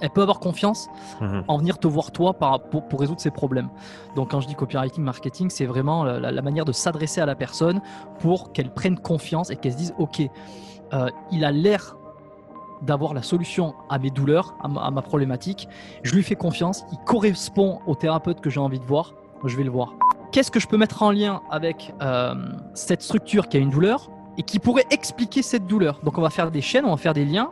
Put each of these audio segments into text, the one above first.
elle peut avoir confiance Mhm. en venir te voir toi par- pour, pour résoudre ses problèmes. Donc quand je dis copywriting marketing, c'est vraiment la, la- la manière de s'adresser à la personne pour qu'elle prenne confiance et qu'elle se dise ok, euh, il a l'air d'avoir la solution à mes douleurs, à ma, à ma problématique. Je lui fais confiance, il correspond au thérapeute que j'ai envie de voir, je vais le voir. Qu'est-ce que je peux mettre en lien avec euh, cette structure qui a une douleur et qui pourrait expliquer cette douleur? Donc on va faire des chaînes, on va faire des liens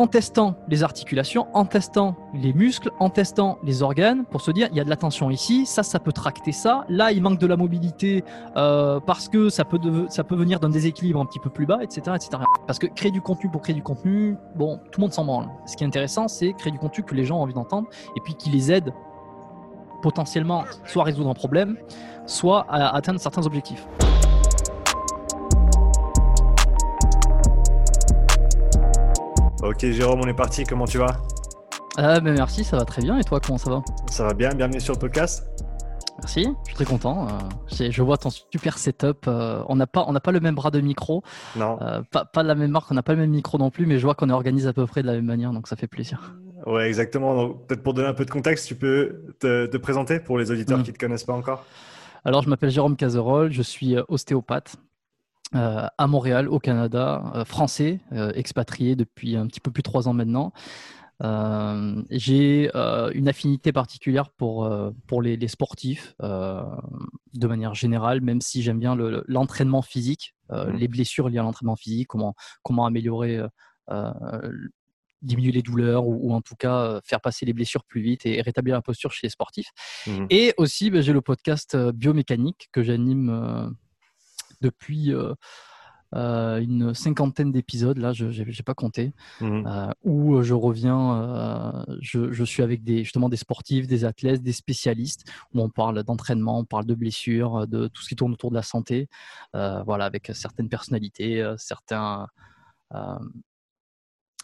en testant les articulations, en testant les muscles, en testant les organes, pour se dire il y a de la tension ici, ça, ça peut tracter ça. Là, il manque de la mobilité euh, parce que ça peut, ça peut venir d'un déséquilibre un petit peu plus bas, etc., etc. Parce que créer du contenu pour créer du contenu, bon, tout le monde s'en branle. Ce qui est intéressant, c'est créer du contenu que les gens ont envie d'entendre et puis qui les aide potentiellement soit à résoudre un problème, soit à atteindre certains objectifs. Ok, Jérôme, on est parti. Comment tu vas? Euh, ben merci, ça va très bien. Et toi, comment ça va? Ça va bien Bienvenue sur le podcast. Merci, je suis très content. Euh, je vois ton super setup. Euh, on n'a pas, on n'a pas le même bras de micro, Non euh, pas, pas de la même marque, on n'a pas le même micro non plus, mais je vois qu'on est organisé à peu près de la même manière, donc ça fait plaisir. Ouais, exactement. Donc, Peut-être pour donner un peu de contexte, tu peux te, te présenter pour les auditeurs Mhm. qui ne te connaissent pas encore? Alors, je m'appelle Jérôme Cazerolle, je suis ostéopathe euh, à Montréal, au Canada, euh, français, euh, expatrié depuis un petit peu plus de trois ans maintenant. J'ai une affinité particulière pour, pour les, les sportifs de manière générale, même si j'aime bien le- l'entraînement physique, Mhm. les blessures liées à l'entraînement physique, comment, comment améliorer, diminuer les douleurs ou, ou en tout cas faire passer les blessures plus vite et, rétablir la posture chez les sportifs. Mhm. Et aussi, ben, j'ai le podcast Biomécanique que j'anime depuis euh, euh, une cinquantaine d'épisodes. Là, je n'ai pas compté. Mhm. euh, où je reviens, je, je suis avec des, justement des sportifs, des athlètes, des spécialistes, où on parle d'entraînement, on parle de blessures, de tout ce qui tourne autour de la santé, voilà, avec certaines personnalités, certains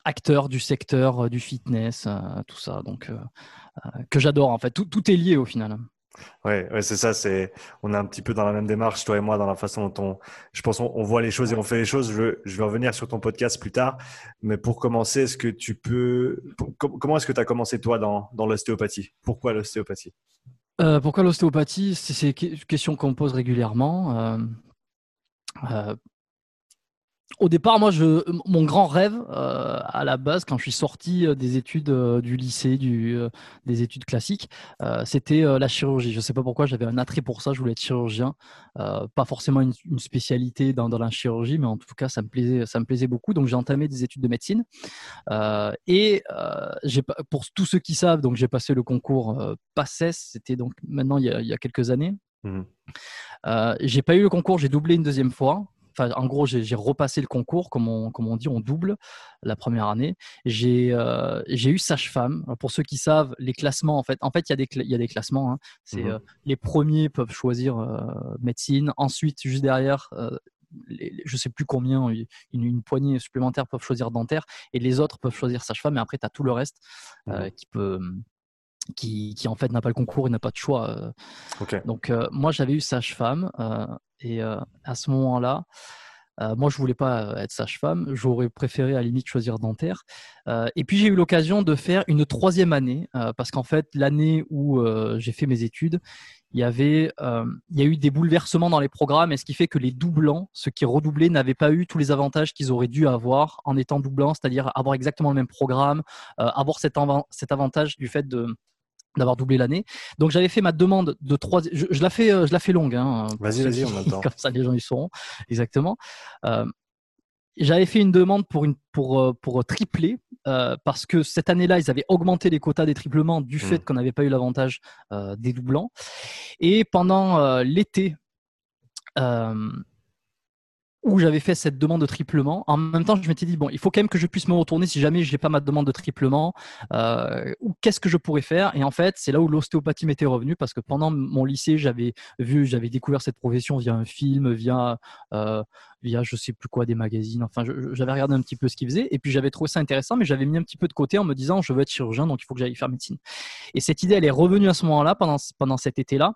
acteurs du secteur euh, du fitness, euh, tout ça, donc euh, que j'adore en fait. Tout, tout est lié au final. Ouais, ouais, c'est ça. C'est, on est un petit peu dans la même démarche, toi et moi, dans la façon dont on, je pense, on, voit les choses et on fait les choses. Je, je vais revenir sur ton podcast plus tard. Mais pour commencer, est-ce que tu peux, comment est-ce que tu as commencé toi dans, dans l'ostéopathie? Pourquoi l'ostéopathie? Euh, pourquoi l'ostéopathie? C'est c'est une question qu'on me pose régulièrement. Euh, euh, au départ, moi, je, mon grand rêve euh, à la base, quand je suis sorti euh, des études euh, du lycée, du, euh, des études classiques, c'était la chirurgie. Je ne sais pas pourquoi, j'avais un attrait pour ça. Je voulais être chirurgien, pas forcément une, une spécialité dans, dans la chirurgie, mais en tout cas, ça me plaisait, ça me plaisait beaucoup. Donc, j'ai entamé des études de médecine. Et pour tous ceux qui savent, donc j'ai passé le concours PACES. C'était donc maintenant il y a, il y a quelques années. Euh, j'ai pas eu le concours, j'ai doublé une deuxième fois. Enfin, en gros, j'ai repassé le concours, comme on, comme on dit, on double la première année. J'ai euh, eu sage-femme. Pour ceux qui savent, les classements, en fait, en fait, il y a des, cla- il y a des classements. hein. C'est Mhm. euh, les premiers peuvent choisir euh, médecine. Ensuite, juste derrière, les- les- je sais plus combien, une, une poignée supplémentaire peuvent choisir dentaire, et les autres peuvent choisir sage-femme. Et après, tu as tout le reste Mhm. qui peut, qui, qui en fait n'a pas le concours, il n'a pas de choix. donc, euh, moi, j'avais eu sage-femme. euh, et euh, à ce moment-là, euh, moi, je voulais pas euh, être sage-femme. J'aurais préféré, à la limite, choisir dentaire. Et puis, j'ai eu l'occasion de faire une troisième année. parce qu'en fait, l'année où j'ai fait mes études, il y avait, il y a eu des bouleversements dans les programmes, et ce qui fait que les doublants, ceux qui redoublaient, n'avaient pas eu tous les avantages qu'ils auraient dû avoir en étant doublants, c'est-à-dire avoir exactement le même programme, avoir cet avantage du fait de d'avoir doublé l'année. Donc j'avais fait ma demande de trois. Je, je la fais, euh, je la fais longue. Hein, Vas-y, vas-y, on a le temps. Comme ça, les gens ils sauront exactement. Euh, j'avais fait une demande pour une pour euh, pour tripler euh, parce que cette année-là, ils avaient augmenté les quotas des triplements du fait Mm. qu'on n'avait pas eu l'avantage euh, des doublants. Et pendant l'été. Où j'avais fait cette demande de triplement. En même temps, je m'étais dit, bon, il faut quand même que je puisse me retourner si jamais je n'ai pas ma demande de triplement. Euh, ou qu'est-ce que je pourrais faire? Et en fait, c'est là où l'ostéopathie m'était revenue parce que pendant mon lycée, j'avais vu, j'avais découvert cette profession via un film, via, euh, via je sais plus quoi, des magazines. Enfin, j'avais regardé un petit peu ce qu'ils faisaient et puis j'avais trouvé ça intéressant, mais j'avais mis un petit peu de côté en me disant, je veux être chirurgien, donc il faut que j'aille faire médecine. Et cette idée, elle est revenue à ce moment-là, pendant, pendant cet été-là.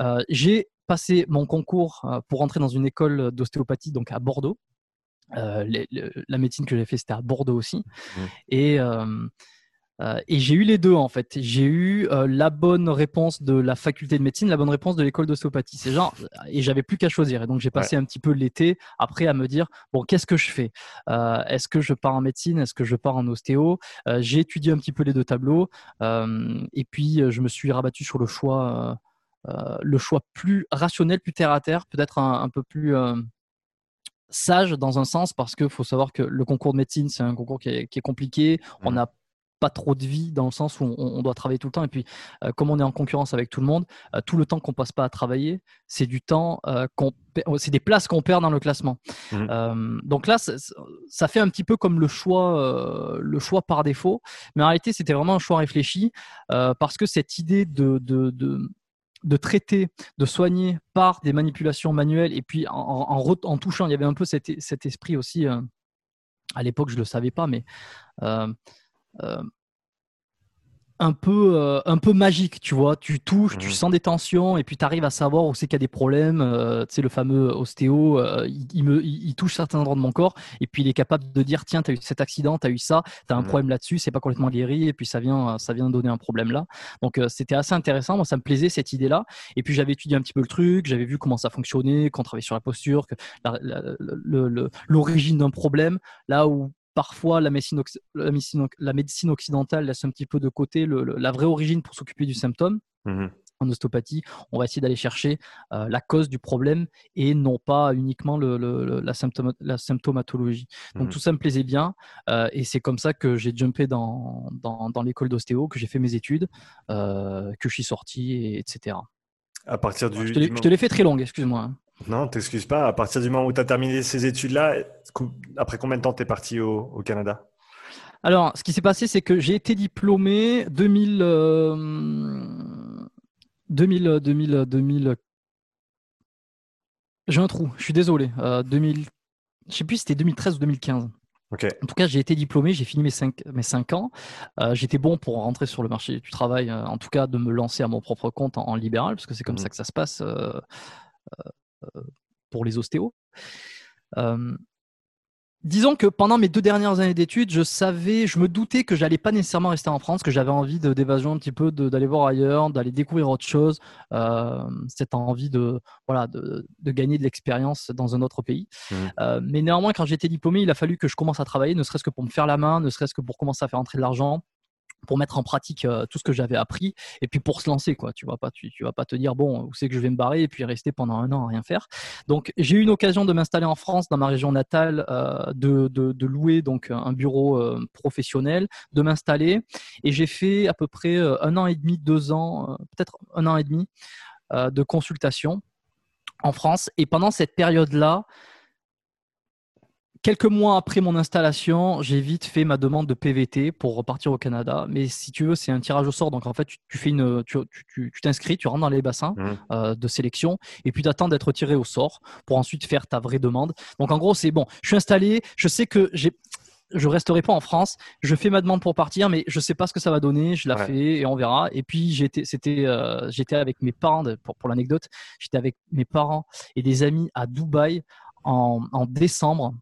Euh, j'ai passé mon concours euh, pour entrer dans une école d'ostéopathie, donc à Bordeaux. Euh, les- la médecine que j'ai fait, c'était à Bordeaux aussi. Mhm. Et, euh, Euh, et j'ai eu les deux en fait. J'ai eu la bonne réponse de la faculté de médecine, la bonne réponse de l'école d'ostéopathie. C'est genre, et j'avais plus qu'à choisir. Et donc j'ai passé un petit peu l'été après à me dire bon, qu'est-ce que je fais? Est-ce que je pars en médecine? Est-ce que je pars en ostéo? J'ai étudié un petit peu les deux tableaux et puis je me suis rabattu sur le choix, le choix plus rationnel, plus terre à terre, peut-être un, peu plus sage dans un sens parce qu'il faut savoir que le concours de médecine c'est un concours qui est, compliqué. On mmh. a pas trop de vie dans le sens où on, doit travailler tout le temps. Et puis, euh, comme on est en concurrence avec tout le monde, euh, tout le temps qu'on passe pas à travailler, c'est du temps euh, qu'on, c'est des places qu'on perd dans le classement. Mmh. donc là, ça, fait un petit peu comme le choix, le choix par défaut. Mais en réalité, c'était vraiment un choix réfléchi parce que cette idée de, de, de traiter, de soigner par des manipulations manuelles et puis en, touchant, il y avait un peu cet, esprit aussi. à l'époque, je ne le savais pas, mais euh, un peu, euh, un peu magique, tu vois. Tu touches, tu mmh. sens des tensions et puis tu arrives à savoir où c'est qu'il y a des problèmes. Euh, tu sais, le fameux ostéo, il, me, il, touche certains endroits de mon corps et puis il est capable de dire tiens, tu as eu cet accident, tu as eu ça, tu as un mmh. problème là-dessus, c'est pas complètement guéri et puis ça vient, ça vient donner un problème là. Donc c'était assez intéressant. Moi, ça me plaisait cette idée-là. Et puis j'avais étudié un petit peu le truc, j'avais vu comment ça fonctionnait, qu'on travaillait sur la posture, que l'origine d'un problème, là où parfois la médecine, la, médecine, occidentale laisse un petit peu de côté la vraie origine pour s'occuper du symptôme. Mmh en ostéopathie, on va essayer d'aller chercher euh, la cause du problème et non pas uniquement la, symptomatologie. Donc mmh tout ça me plaisait bien euh, et c'est comme ça que j'ai jumpé dans, l'école d'ostéo, que j'ai fait mes études, euh, que je suis sorti, etc. À partir du, je te l'ai fait très longue, excuse-moi. Non, t'excuses pas. À partir du moment où tu as terminé ces études-là, après combien de temps tu es parti au, Canada? Alors, ce qui s'est passé, c'est que j'ai été diplômé 2000, 2000, 2000, 2000. J'ai un trou, je suis désolé. 2000, euh, je sais plus si c'était 2013 ou 2015. Ok. En tout cas, j'ai été diplômé, j'ai fini mes 5 mes cinq ans. Euh, j'étais bon pour rentrer sur le marché du travail, euh, en tout cas de me lancer à mon propre compte en, libéral, parce que c'est comme mmh. ça que ça se passe. Euh, pour les ostéos. Euh, disons que pendant mes deux dernières années d'études, je savais, je me doutais que j'allais pas nécessairement rester en France, que j'avais envie d'évasion un petit peu, d'aller voir ailleurs, d'aller découvrir autre chose, euh, cette envie de voilà de, gagner de l'expérience dans un autre pays. Mmh. mais néanmoins, quand j'étais diplômé, il a fallu que je commence à travailler, ne serait-ce que pour me faire la main, ne serait-ce que pour commencer à faire entrer de l'argent, pour mettre en pratique euh, tout ce que j'avais appris et puis pour se lancer quoi. Tu vas pas tu, vas pas te dire bon où c'est que je vais me barrer et puis rester pendant un an à rien faire. Donc j'ai eu une occasion de m'installer en France dans ma région natale euh, de, louer donc un bureau euh, professionnel de m'installer. Et j'ai fait à peu près un an et demi deux ans peut-être un an et demi de consultation en France. Et pendant cette période là Quelques mois après mon installation, j'ai vite fait ma demande de PVT pour repartir au Canada. Mais si tu veux, c'est un tirage au sort. Donc en fait, tu, fais une, tu, t'inscris, tu rentres dans les bassins mmh. euh, de sélection et puis tu attends d'être tiré au sort pour ensuite faire ta vraie demande. Donc en gros, c'est bon. Je suis installé. Je sais que j'ai je resterai pas en France. Je fais ma demande pour partir, mais je sais pas ce que ça va donner. Je la fais et on verra. Et puis j'étais, c'était, euh, j'étais avec mes parents pour, pour l'anecdote. J'étais avec mes parents et des amis à Dubaï en, en décembre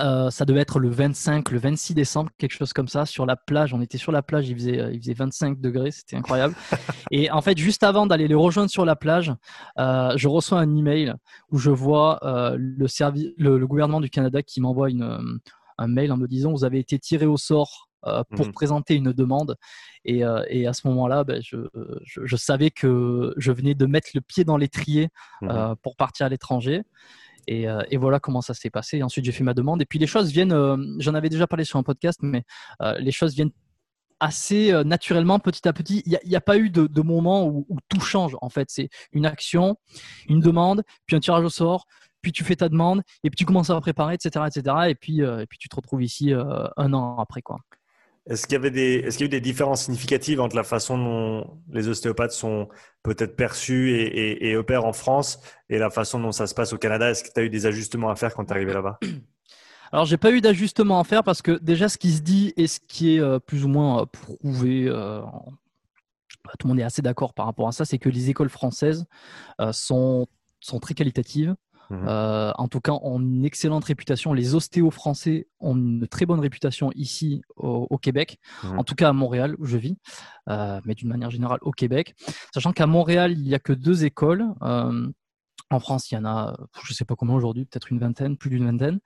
euh, ça devait être le 25, le 26 décembre, quelque chose comme ça, sur la plage. On était sur la plage, il faisait, il faisait 25 degrés, c'était incroyable. et en fait, juste avant d'aller les rejoindre sur la plage, euh, je reçois un email où je vois euh, le, le, gouvernement du Canada qui m'envoie un mail en me disant Vous avez été tiré au sort pour mmh présenter une demande. Et, et à ce moment-là, ben, je, je, savais que je venais de mettre le pied dans l'étrier mmh pour partir à l'étranger. Euh, et, voilà comment ça s'est passé. ensuite, j'ai fait ma demande. Et puis les choses viennent, euh, j'en avais déjà parlé sur un podcast, mais euh, les choses viennent assez naturellement, petit à petit. Il n'y a, pas eu de, moment où, tout change, en fait. C'est une action, une demande, puis un tirage au sort, puis tu fais ta demande, et puis tu commences à préparer, etc. etc. et, puis, et puis tu te retrouves ici un an après. quoi. Est-ce qu'il y avait des, est-ce qu'il y a eu des différences significatives entre la façon dont les ostéopathes sont peut-être perçus et, opèrent en France et la façon dont ça se passe au Canada? Est-ce que tu as eu des ajustements à faire quand tu es arrivé là-bas? Alors, j'ai pas eu d'ajustements à faire parce que déjà, ce qui se dit et ce qui est euh, plus ou moins euh, prouvé, euh, tout le monde est assez d'accord par rapport à ça, c'est que les écoles françaises sont, sont très qualitatives. Mhm. Euh, en tout cas, ont une excellente réputation. Les ostéos français ont une très bonne réputation ici au, Québec, mhm. en tout cas à Montréal où je vis, euh, mais d'une manière générale au Québec. Sachant qu'à Montréal, il n'y a que deux écoles. Euh, en France, il y en a, je ne sais pas comment aujourd'hui, peut-être une vingtaine, plus d'une vingtaine.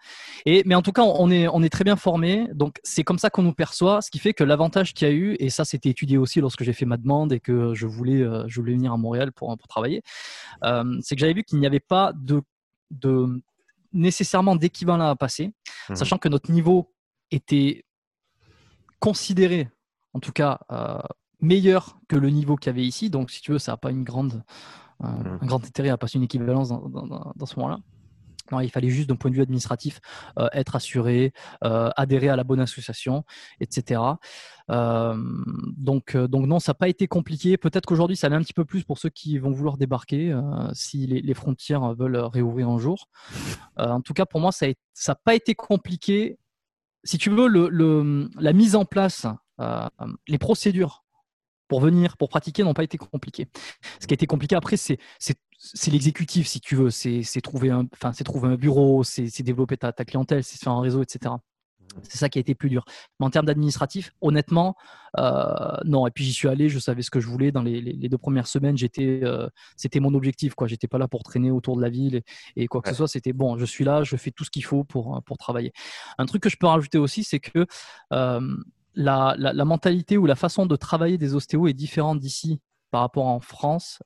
Et, mais en tout cas, on est, on est très bien formés. Donc, c'est comme ça qu'on nous perçoit. Ce qui fait que l'avantage qu'il y a eu, et ça, c'était étudié aussi lorsque j'ai fait ma demande et que je voulais, je voulais venir à Montréal pour, pour travailler, c'est que j'avais vu qu'il n'y avait pas de de nécessairement d'équivalent à passer, mhm. sachant que notre niveau était considéré, en tout cas, euh, meilleur que le niveau qu'il y avait ici. Donc, si tu veux, ça n'a pas une grande, euh, mhm. un grand intérêt à passer une équivalence dans ce moment-là il fallait juste d'un point de vue administratif euh, être assuré, euh, adhérer à la bonne association, etc. Euh, donc, donc non, ça n'a pas été compliqué. Peut-être qu'aujourd'hui, ça l'est un petit peu plus pour ceux qui vont vouloir débarquer si les, frontières veulent réouvrir un jour. en tout cas, pour moi, ça n'a pas été compliqué. Si tu veux, la mise en place, les procédures pour venir, pour pratiquer, n'ont pas été compliquées. Ce qui a été compliqué après, c'est c'est l'exécutif, si tu veux. C'est trouver, un, trouver un bureau, c'est développer ta, clientèle, c'est faire un réseau, etc. C'est ça qui a été plus dur. Mais en termes d'administratif, honnêtement, euh, non. Et puis j'y suis allé, je savais ce que je voulais. Dans les, deux premières semaines, j'étais, euh, c'était mon objectif. Quoi. J'étais pas là pour traîner autour de la ville et, quoi que ce soit. C'était bon, je suis là, je fais tout ce qu'il faut pour, pour travailler. Un truc que je peux rajouter aussi, c'est que euh, la, la, mentalité ou la façon de travailler des ostéos est différente d'ici par rapport en France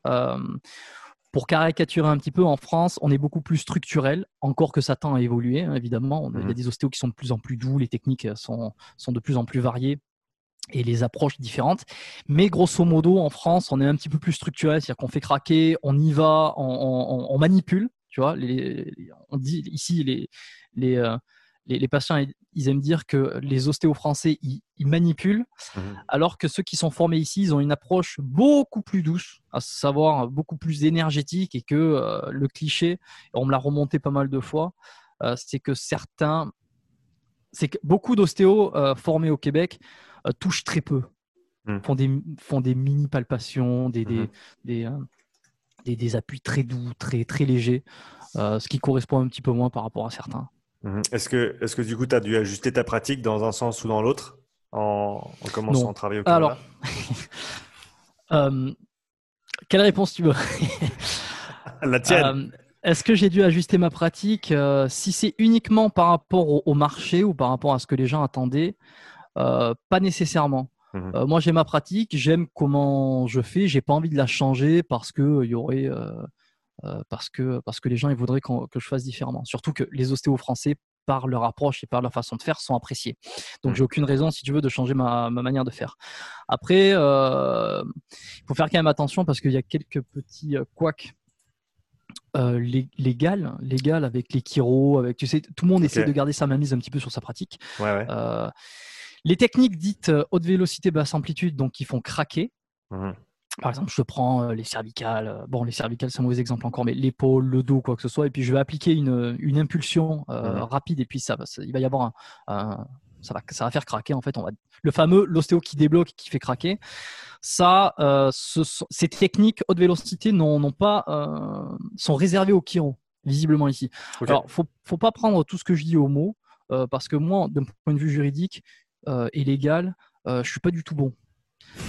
pour caricaturer un petit peu, en France, on est beaucoup plus structurel, encore que ça tend à évoluer, hein, évidemment. Il y a mmh des ostéos qui sont de plus en plus doux, les techniques sont, sont de plus en plus variées et les approches différentes. Mais grosso modo, en France, on est un petit peu plus structurel, c'est-à-dire qu'on fait craquer, on y va, on, manipule. Tu vois, on dit ici les, les, les, patients, ils aiment dire que les ostéos français, ils, manipulent, mmh alors que ceux qui sont formés ici, ils ont une approche beaucoup plus douce, à savoir beaucoup plus énergétique, et que euh, le cliché, on me l'a remonté pas mal de fois, euh, c'est que certains, c'est que beaucoup d'ostéos euh, formés au Québec touchent très peu, mmh. font, des, font des mini palpations, des, mmh des, des, des, appuis très doux, très, très légers, ce qui correspond un petit peu moins par rapport à certains. Mhm. Est-ce que, est que du coup, tu as dû ajuster ta pratique dans un sens ou dans l'autre en, commençant à travailler au Canada Alors, euh, quelle réponse tu veux? La tienne. Euh, est-ce que j'ai dû ajuster ma pratique euh, Si c'est uniquement par rapport au, marché ou par rapport à ce que les gens attendaient, pas nécessairement. Mhm. moi, j'ai ma pratique, j'aime comment je fais, j'ai pas envie de la changer parce que il y aurait parce, que, parce que les gens ils voudraient que je fasse différemment. Surtout que les ostéos français, par leur approche et par leur façon de faire, sont appréciés. Donc, mmh. j'ai aucune raison, si tu veux, de changer ma, manière de faire. Après, euh, il faut faire quand même attention parce qu'il y a quelques petits euh, couacs euh, légal, légal avec les chiro, avec tu sais, tout le monde essaie de garder sa mainmise un petit peu sur sa pratique. les techniques dites haute vélocité, basse amplitude, donc qui font craquer. Mmh par exemple, je prends euh, les cervicales, euh, bon, les cervicales, c'est un mauvais exemple encore, mais l'épaule, le dos, quoi que ce soit, et puis je vais appliquer une, une impulsion euh, mmh rapide, et puis ça, il va y avoir un, ça, va, ça va faire craquer, en fait. On va, le fameux, l'ostéo qui débloque, qui fait craquer. Ça, ces techniques haute vélocité n'ont pas, sont réservées aux chiro, visiblement ici. Alors, faut, faut pas prendre tout ce que je dis au mot, parce que moi, d'un point de vue juridique et légal, je suis pas du tout bon.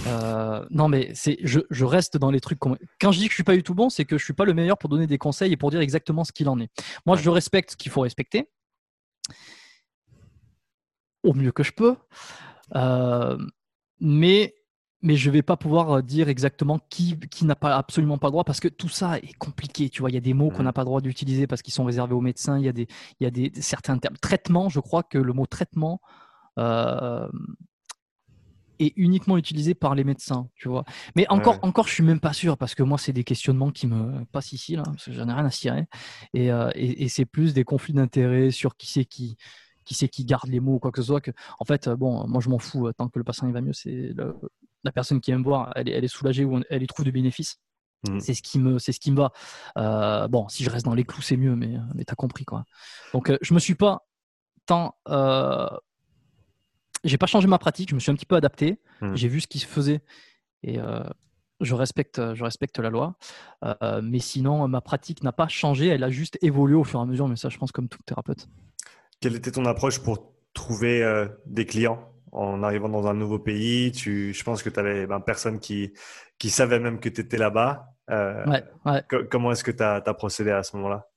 Euh, non, mais c'est, je, reste dans les trucs. Quand je dis que je suis pas du tout bon, c'est que je suis pas le meilleur pour donner des conseils et pour dire exactement ce qu'il en est. Moi, je respecte ce qu'il faut respecter au mieux que je peux, euh, mais mais je vais pas pouvoir dire exactement qui, qui n'a pas absolument pas le droit parce que tout ça est compliqué. Tu vois, il y a des mots qu'on n'a pas le droit d'utiliser parce qu'ils sont réservés aux médecins. Il y a des, il y a des certains termes. Traitement, je crois que le mot traitement euh, est uniquement utilisé par les médecins, tu vois. Mais encore, encore, je suis même pas sûr parce que moi, c'est des questionnements qui me passent ici là, parce que j'en ai rien à cirer. Et, euh, et, c'est plus des conflits d'intérêts sur qui c'est qui, qui c'est qui garde les mots ou quoi que ce soit. Que, en fait, bon, moi, je m'en fous. Tant que le patient il va mieux, c'est la personne qui aime voir, elle est, elle est soulagée ou elle y trouve du bénéfice. Mmh. C'est ce qui me, c'est ce qui me va. Euh, bon, si je reste dans les clous, c'est mieux, mais, mais t'as compris quoi. Donc, euh, je me suis pas tant j'ai pas changé ma pratique, je me suis un petit peu adapté. Hmm. J'ai vu ce qui se faisait et, euh, je respecte, je respecte la loi. mais sinon, ma pratique n'a pas changé. Elle a juste évolué au fur et à mesure. Mais ça, je pense, comme tout thérapeute. Quelle était ton approche pour trouver des clients en arrivant dans un nouveau pays? Tu, Je pense que tu avais ben, personne qui, qui savait même que tu étais là-bas. Ouais, ouais. Comment est-ce que tu as, as, procédé à ce moment-là?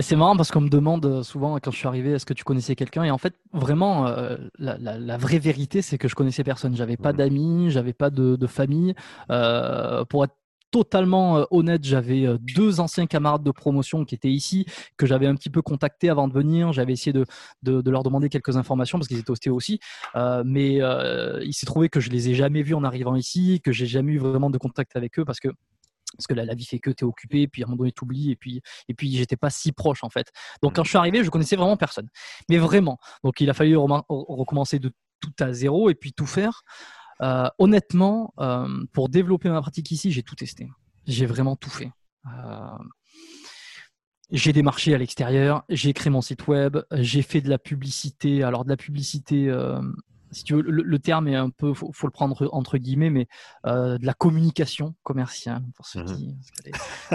C'est marrant parce qu'on me demande euh, souvent quand je suis arrivé est-ce que tu connaissais quelqu'un? Et en fait vraiment euh, la, vraie vérité c'est que je connaissais personne. J'avais pas mmh. d'amis, j'avais pas de, famille. Euh, pour être totalement honnête, j'avais deux anciens camarades de promotion qui étaient ici, que j'avais un petit peu contacté avant de venir. J'avais essayé de, de, leur demander quelques informations parce qu'ils étaient ostéo aussi. mais il s'est trouvé que je les ai jamais vus en arrivant ici, que j'ai jamais eu vraiment de contact avec eux parce que parce que la, la vie fait que tu es occupé, puis à un moment donné, tu oublies, et puis, et puis j'étais pas si proche en fait. Donc mmh. quand je suis arrivé, je connaissais vraiment personne. Mais vraiment. Donc il a fallu recommencer de tout à zéro et puis tout faire. Euh, honnêtement, euh, pour développer ma pratique ici, j'ai tout testé. J'ai vraiment tout fait. Euh, j'ai démarché à l'extérieur, j'ai créé mon site web, j'ai fait de la publicité. Alors de la publicité si tu veux, le, terme est un peu, faut, faut le prendre entre guillemets, mais euh, de la communication commerciale pour ceux mmh qui,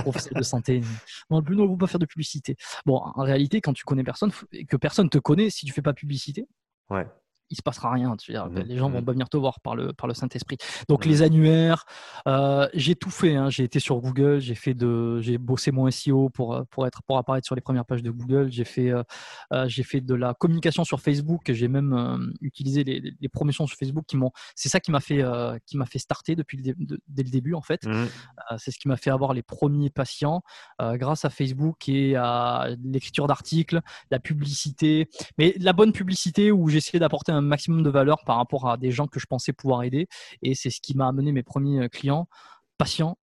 professeurs de santé. Non, plus, non, ne pas faire de publicité. Bon, en réalité, quand tu connais personne et que personne te connaît, si tu fais pas publicité, ouais il se passera rien. Tu veux mmh les gens vont mmh pas venir te voir par le, par le Saint-Esprit. Donc les annuaires, euh, j'ai tout fait. Hein. J'ai été sur Google, j'ai fait de, j'ai bossé mon SEO pour, euh, pour, être, pour apparaître sur les premières pages de Google. J'ai fait, euh, j'ai fait de la communication sur Facebook. J'ai même utilisé les, les, promotions sur Facebook qui m'ont. C'est ça qui m'a fait, qui m'a fait starter depuis le dès le début en fait. Mmh c'est ce qui m'a fait avoir les premiers patients grâce à Facebook et à l'écriture d'articles, la publicité, mais la bonne publicité où j'essayais d'apporter un maximum de valeur par rapport à des gens que je pensais pouvoir aider. Et c'est ce qui m'a amené mes premiers euh, clients, patients.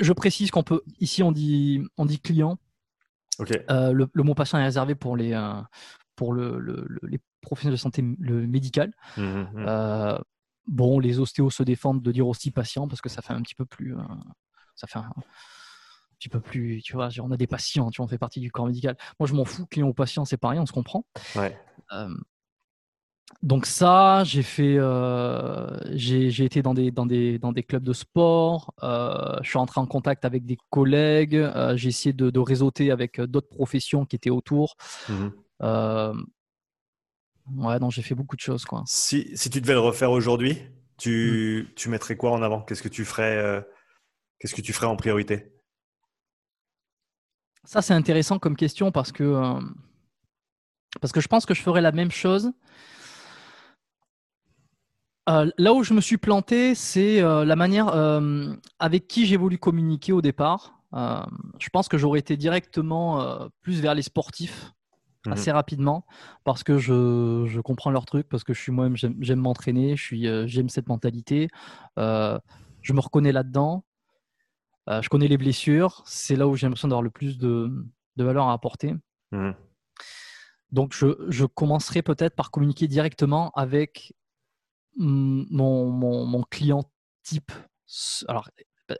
je précise qu'on peut, ici on dit, on dit client. Euh, le, mot patient est réservé pour les, euh, pour le, les professionnels de santé le médical. Mmh, mmh, mmh. bon, les ostéos se défendent de dire aussi patient parce que ça fait un petit peu plus. ça fait un, petit peu plus, tu vois, on a des patients, tu vois, on fait partie du corps médical. Moi, je m'en fous, client ou patient, c'est pareil, on se comprend. Ouais donc ça, j'ai fait, euh, j'ai été dans des, dans, des, dans des clubs de sport, euh, je suis entré en contact avec des collègues, euh, j'ai essayé de, de, réseauter avec d'autres professions qui étaient autour. Mmh ouais, donc j'ai fait beaucoup de choses. Quoi. Si, si tu devais le refaire aujourd'hui, tu, mmh. tu, mettrais quoi en avant? Qu'est-ce que tu ferais Qu'est-ce que tu ferais en priorité? Ça, c'est intéressant comme question parce que, parce que je pense que je ferais la même chose euh, là où je me suis planté, c'est euh, la manière euh, avec qui j'ai voulu communiquer au départ. je pense que j'aurais été directement plus vers les sportifs mhm. assez rapidement parce que je, comprends leur truc, parce que je suis moi-même, j'aime m'entraîner, j'aime cette mentalité. je me reconnais là-dedans. je connais les blessures. C'est là où j'ai l'impression d'avoir le plus de, valeur à apporter. Mhm. Donc, je, je commencerai peut-être par communiquer directement avec mon, mon, client type. Alors,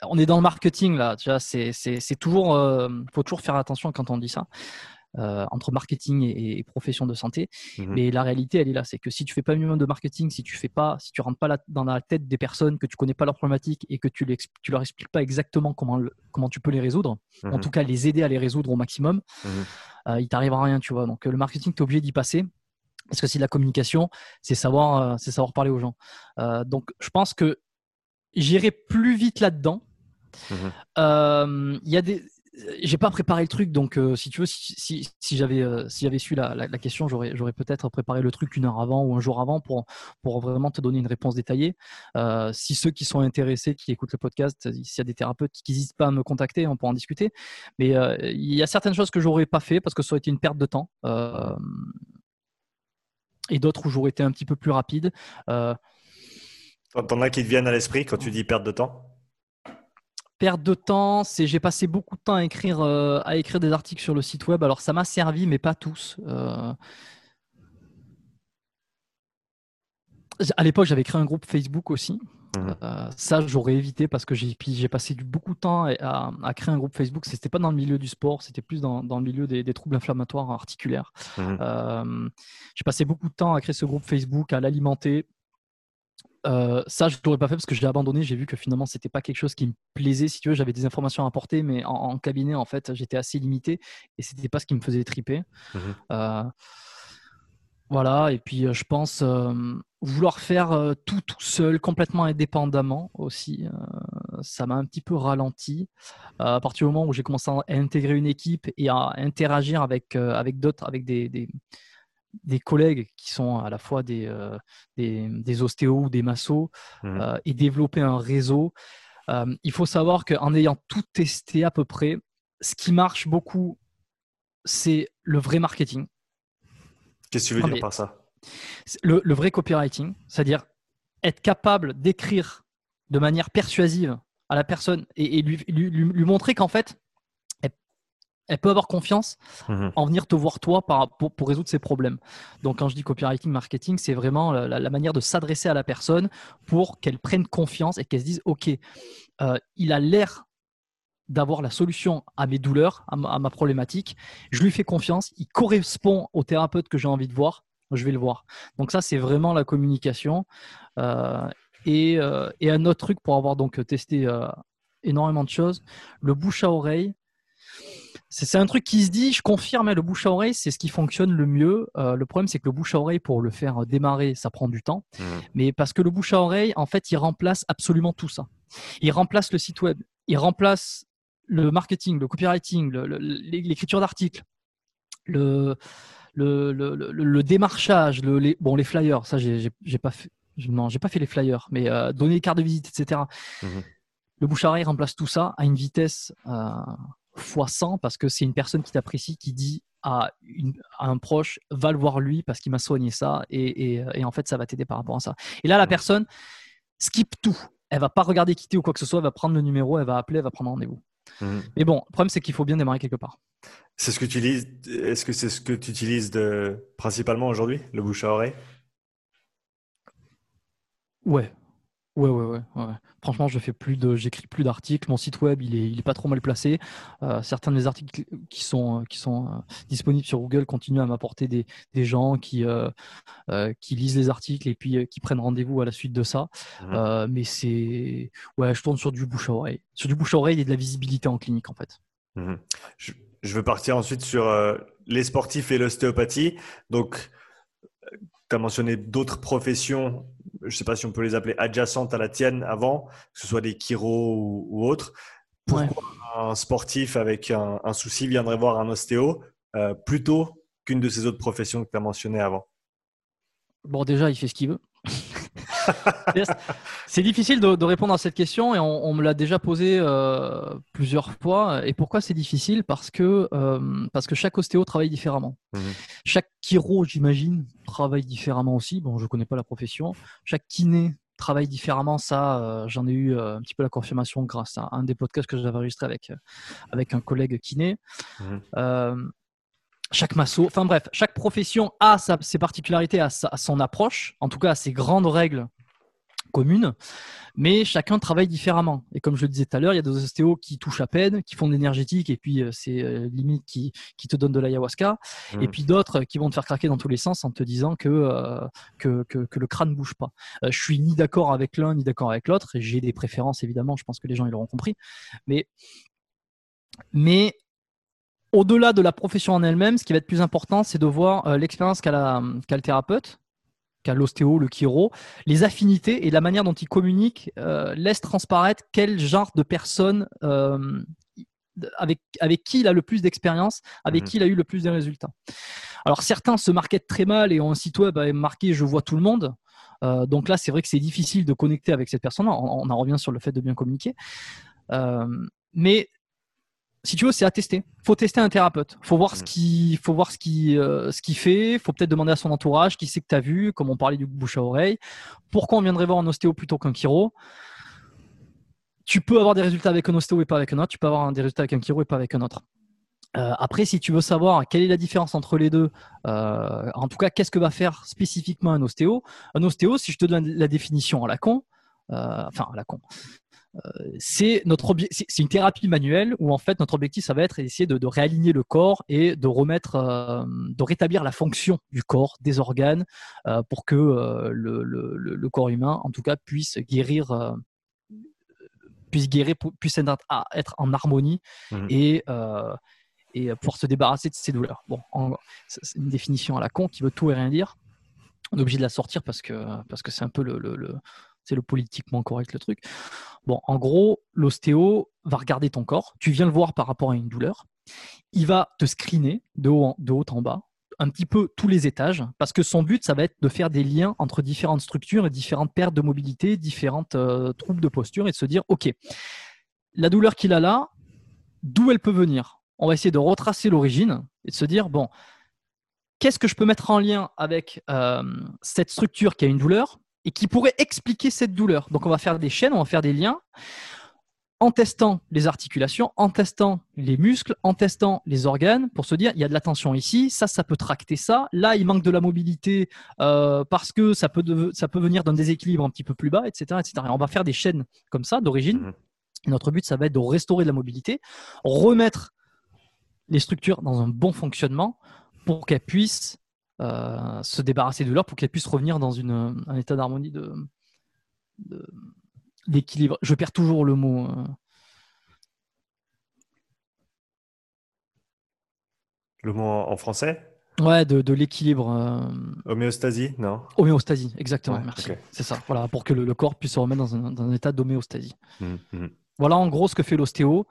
on est dans le marketing là, tu vois, c'est, toujours, euh, faut toujours faire attention quand on dit ça. Euh, entre marketing et, profession de santé. Mmh Mais la réalité, elle est là, c'est que si tu fais pas minimum de marketing, si tu fais pas, si tu rentres pas dans la tête des personnes, que tu connais pas leurs problématiques et que tu, tu leur expliques pas exactement comment, comment tu peux les résoudre, en mmh tout cas les aider à les résoudre au maximum, mmh euh, il t'arrivera rien, tu vois. Donc le marketing, tu es obligé d'y passer. Parce que c'est la communication, c'est savoir, euh, c'est savoir parler aux gens. Euh, donc, je pense que j'irai plus vite là-dedans. Mmh euh, il y a des, j'ai pas préparé le truc, donc si tu veux, si, si, si j'avais si j'avais su la, la, question, j'aurais j'aurais peut-être préparé le truc une heure avant ou un jour avant pour pour vraiment te donner une réponse détaillée. si ceux qui sont intéressés, qui écoutent le podcast, s'il y a des thérapeutes qui n'hésitent pas à me contacter, on peut en discuter. Mais il y a certaines choses que j'aurais pas fait parce que ça aurait été une perte de temps et d'autres où j'aurais été un petit peu plus rapide. Euh, T'en as qui te viennent à l'esprit quand tu dis perte de temps? Perte de temps, c'est j'ai passé beaucoup de temps à écrire, euh, à écrire des articles sur le site web. Alors ça m'a servi, mais pas tous. Euh, à l'époque, j'avais créé un groupe Facebook aussi. Mmh. Euh, ça, j'aurais évité parce que j'ai passé beaucoup de temps à, créer un groupe Facebook. C'était pas dans le milieu du sport, c'était plus dans, le milieu des, troubles inflammatoires articulaires. Mmh. Euh, j'ai passé beaucoup de temps à créer ce groupe Facebook, à l'alimenter. Euh, ça, je ne l'aurais pas fait parce que je l'ai abandonné. J'ai vu que finalement, c'était pas quelque chose qui me plaisait. Si tu veux, j'avais des informations à apporter, mais en, cabinet, en fait, j'étais assez limité et c'était pas ce qui me faisait triper. Mmh euh, voilà. Et puis, je pense vouloir faire tout tout seul, complètement indépendamment aussi. ça m'a un petit peu ralenti. à partir du moment où j'ai commencé à intégrer une équipe et à interagir avec avec d'autres, avec des, des des collègues qui sont à la fois des, euh, des, ostéos ou des massos mmh. euh, et développer un réseau. Euh, il faut savoir qu'en ayant tout testé à peu près, ce qui marche beaucoup, c'est le vrai marketing. Qu'est-ce que tu veux dire par ça? Le, vrai copywriting, c'est-à-dire être capable d'écrire de manière persuasive à la personne et, lui, lui, montrer qu'en fait, elle peut avoir confiance mhm. en venir te voir toi pour, résoudre ses problèmes. Donc quand je dis copywriting, marketing, c'est vraiment la, manière de s'adresser à la personne pour qu'elle prenne confiance et qu'elle se dise, OK, euh, il a l'air d'avoir la solution à mes douleurs, à ma, problématique. Je lui fais confiance, il correspond au thérapeute que j'ai envie de voir, je vais le voir. Donc ça, c'est vraiment la communication. Euh, et, euh, et, un autre truc pour avoir donc testé énormément de choses, le bouche à oreille c'est un truc qui se dit, je confirme, hein, le bouche à oreille, c'est ce qui fonctionne le mieux. Euh, le problème, c'est que le bouche à oreille, pour le faire démarrer, ça prend du temps. Mmh. Mais parce que le bouche à oreille, en fait, il remplace absolument tout ça. Il remplace le site web, il remplace le marketing, le copywriting, l'écriture d'articles, le, le, démarchage, les, bon, les flyers, ça, j'ai pas fait. Non, j'ai pas fait les flyers, mais euh, donner les cartes de visite, etc. Mmh. Le bouche à oreille remplace tout ça à une vitesse euh, fois 100 parce que c'est une personne qui t'apprécie qui dit à, un proche va le voir lui parce qu'il m'a soigné ça et, en fait ça va t'aider par rapport à ça. Et là la personne skip tout. Elle va pas regarder quitter ou quoi que ce soit, elle va prendre le numéro, elle va appeler, elle va prendre rendez-vous. Mmh. Mais bon, le problème c'est qu'il faut bien démarrer quelque part. C'est ce que tu utilises. Est-ce que c'est ce que tu utilises de, principalement aujourd'hui, le bouche à oreille? Ouais, Ouais, ouais, ouais, Franchement, je fais plus de, j'écris plus d'articles. Mon site web, il est, il est pas trop mal placé. Euh, certains des articles qui sont, qui sont euh, disponibles sur Google continuent à m'apporter des, des, gens qui, euh, qui lisent les articles et puis qui prennent rendez-vous à la suite de ça. Mmh. mais c'est, ouais, je tourne sur du bouche à oreille, sur du bouche à oreille et de la visibilité en clinique en fait. Mmh. Je, je, veux partir ensuite sur les sportifs et l'ostéopathie. Donc, tu as mentionné d'autres professions je ne sais pas si on peut les appeler adjacentes à la tienne avant, que ce soit des chiro ou, autres. Pourquoi un sportif avec un, souci viendrait voir un ostéo euh, plutôt qu'une de ces autres professions que tu as mentionnées avant? Bon, déjà, il fait ce qu'il veut. C'est difficile de, répondre à cette question et on, me l'a déjà posé euh, plusieurs fois. Et pourquoi c'est difficile? Parce que, euh, parce que chaque ostéo travaille différemment. Mhm. Chaque chiro, j'imagine, travaille différemment aussi. Bon, je ne connais pas la profession. Chaque kiné travaille différemment. Ça, euh, j'en ai eu un petit peu la confirmation grâce à un des podcasts que j'avais enregistré avec, avec un collègue kiné. Mhm chaque masso, enfin bref, chaque profession a ses particularités, a, son approche, en tout cas a ses grandes règles communes, mais chacun travaille différemment. Et comme je le disais tout à l'heure, il y a des ostéos qui touchent à peine, qui font de l'énergétique, et puis euh, c'est euh, limite qui, qui, te donnent de l'ayahuasca, et mmh. puis d'autres qui vont te faire craquer dans tous les sens en te disant que, euh, que, que, que, le crâne ne bouge pas. je suis ni d'accord avec l'un, ni d'accord avec l'autre, j'ai des préférences évidemment, je pense que les gens ils l'auront compris, mais, mais au-delà de la profession en elle-même, ce qui va être plus important, c'est de voir euh, l'expérience qu'a le thérapeute, qu'a l'ostéo, le chiro, les affinités et la manière dont il communique euh, laisse transparaître quel genre de personne euh, avec, avec qui il a le plus d'expérience, avec mhm. qui il a eu le plus de résultats. Alors certains se marquent très mal et ont un site web marqué je vois tout le monde. donc là, c'est vrai que c'est difficile de connecter avec cette personne. On, on, en revient sur le fait de bien communiquer. mais si tu veux, c'est à tester. Faut tester un thérapeute. Faut voir ce mm. qui, faut voir ce qui, euh, ce qu'il fait. Faut peut-être demander à son entourage qui sait que tu as vu, comme on parlait du bouche à oreille. Pourquoi on viendrait voir un ostéo plutôt qu'un chiro? Tu peux avoir des résultats avec un ostéo et pas avec un autre. Tu peux avoir des résultats avec un chiro et pas avec un autre. Euh, après, si tu veux savoir quelle est la différence entre les deux, euh, en tout cas, qu'est-ce que va faire spécifiquement un ostéo? Un ostéo, si je te donne la définition à la con, enfin à la con, c'est notre c'est une thérapie manuelle où en fait notre objectif ça va être d'essayer de, réaligner le corps et de remettre, de rétablir la fonction du corps, des organes, pour que le, le, le, corps humain, en tout cas, puisse guérir puisse guérir, puisse être en harmonie mmh. et, euh, et pouvoir se débarrasser de ses douleurs. Bon, c'est une définition à la con qui veut tout et rien dire. On est obligé de la sortir parce que parce que c'est un peu le, le, c'est le politiquement correct le truc. Bon, en gros, l'ostéo va regarder ton corps. Tu viens le voir par rapport à une douleur. Il va te screener de haut en bas un petit peu tous les étages, parce que son but, ça va être de faire des liens entre différentes structures et différentes pertes de mobilité, différentes euh, troubles de posture, et de se dire, OK, la douleur qu'il a là, d'où elle peut venir? On va essayer de retracer l'origine et de se dire, bon, qu'est-ce que je peux mettre en lien avec euh, cette structure qui a une douleur? Et qui pourrait expliquer cette douleur Donc, on va faire des chaînes, on va faire des liens en testant les articulations, en testant les muscles, en testant les organes pour se dire il y a de la tension ici, ça, ça peut tracter ça. Là, il manque de la mobilité euh, parce que ça peut, ça peut venir d'un déséquilibre un petit peu plus bas, etc., etc. on va faire des chaînes comme ça d'origine. Mhm. Notre but, ça va être de restaurer de la mobilité, remettre les structures dans un bon fonctionnement pour qu'elles puissent euh, se débarrasser de l'or, pour qu'elles puissent revenir dans une, un état d'harmonie de, d'équilibre. Je perds toujours le mot. Euh. Le mot en français? Ouais, de, l'équilibre. Euh. Homéostasie, non? Homéostasie, exactement, merci. C'est ça, voilà, pour que le, corps puisse se remettre dans un, état d'homéostasie. Mmh, mmh. Voilà en gros ce que fait l'ostéo.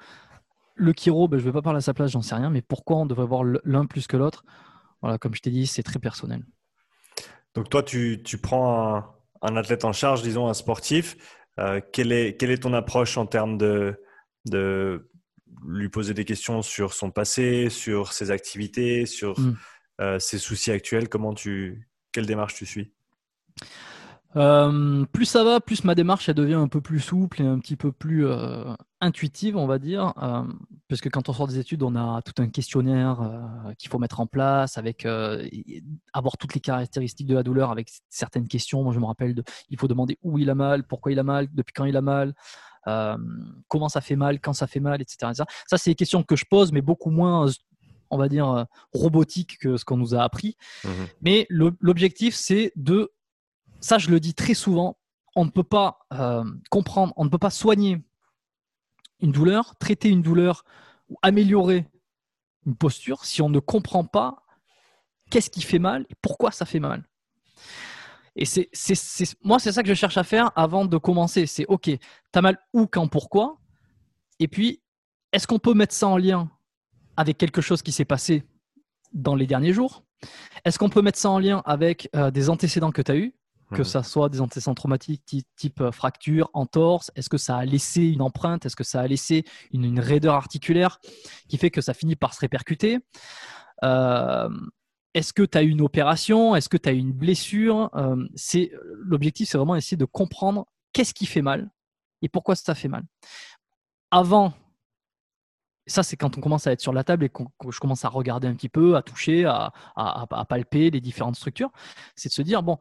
Le chiro, ben, je ne vais pas parler à sa place, j'en sais rien, mais pourquoi on devrait voir l'un plus que l'autre? Voilà, comme je t'ai dit, c'est très personnel. Donc toi, tu, prends un, athlète en charge, disons un sportif, euh, quelle, est, quelle est ton approche en termes de, de lui poser des questions sur son passé, sur ses activités, sur mm. euh, ses soucis actuels? Comment tu, quelle démarche tu suis? Euh, plus ça va, plus ma démarche elle devient un peu plus souple et un petit peu plus euh, intuitive, on va dire. Euh, parce que quand on sort des études, on a tout un questionnaire qu'il faut mettre en place, avec avoir toutes les caractéristiques de la douleur, avec certaines questions. Moi, je me rappelle, de, il faut demander où il a mal, pourquoi il a mal, depuis quand il a mal. comment ça fait mal, quand ça fait mal, etc. Ça, c'est des questions que je pose, mais beaucoup moins on va dire, robotique que ce qu'on nous a appris. Mmh mais l'objectif, c'est de ça je le dis très souvent, on ne peut pas euh, comprendre, on ne peut pas soigner une douleur, traiter une douleur ou améliorer une posture si on ne comprend pas qu'est-ce qui fait mal et pourquoi ça fait mal. Et c'est, moi, c'est ça que je cherche à faire avant de commencer. C'est OK, tu as mal où, quand, pourquoi? Et puis, est-ce qu'on peut mettre ça en lien avec quelque chose qui s'est passé dans les derniers jours? Est-ce qu'on peut mettre ça en lien avec euh, des antécédents que tu as eus? Que ça soit des antécédents traumatiques type, euh, fracture, entorse Est-ce que ça a laissé une empreinte Est-ce que ça a laissé une, raideur articulaire qui fait que ça finit par se répercuter euh, Est-ce que tu as eu une opération Est-ce que tu as eu une blessure euh, C'est L'objectif, c'est vraiment essayer de comprendre qu'est-ce qui fait mal et pourquoi ça fait mal. Avant, ça c'est quand on commence à être sur la table et que je commence à regarder un petit peu, à toucher, à, à palper les différentes structures, c'est de se dire, bon,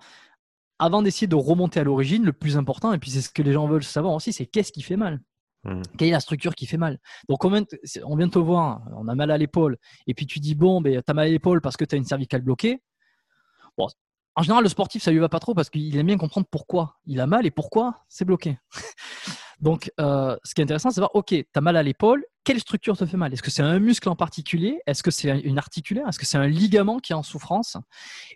avant d'essayer de remonter à l'origine, le plus important, et puis c'est ce que les gens veulent savoir aussi, c'est qu'est-ce qui fait mal mmh. Quelle est la structure qui fait mal Donc, on vient, on vient de te voir, on a mal à l'épaule, et puis tu dis, bon, ben, tu as mal à l'épaule parce que tu as une cervicale bloquée. Bon, en général, le sportif, ça lui va pas trop parce qu'il aime bien comprendre pourquoi il a mal et pourquoi c'est bloqué. Donc, euh, ce qui est intéressant, c'est de voir, OK, tu as mal à l'épaule, quelle structure te fait mal? Est-ce que c'est un muscle en particulier? Est-ce que c'est une articulaire? Est-ce que c'est un ligament qui est en souffrance?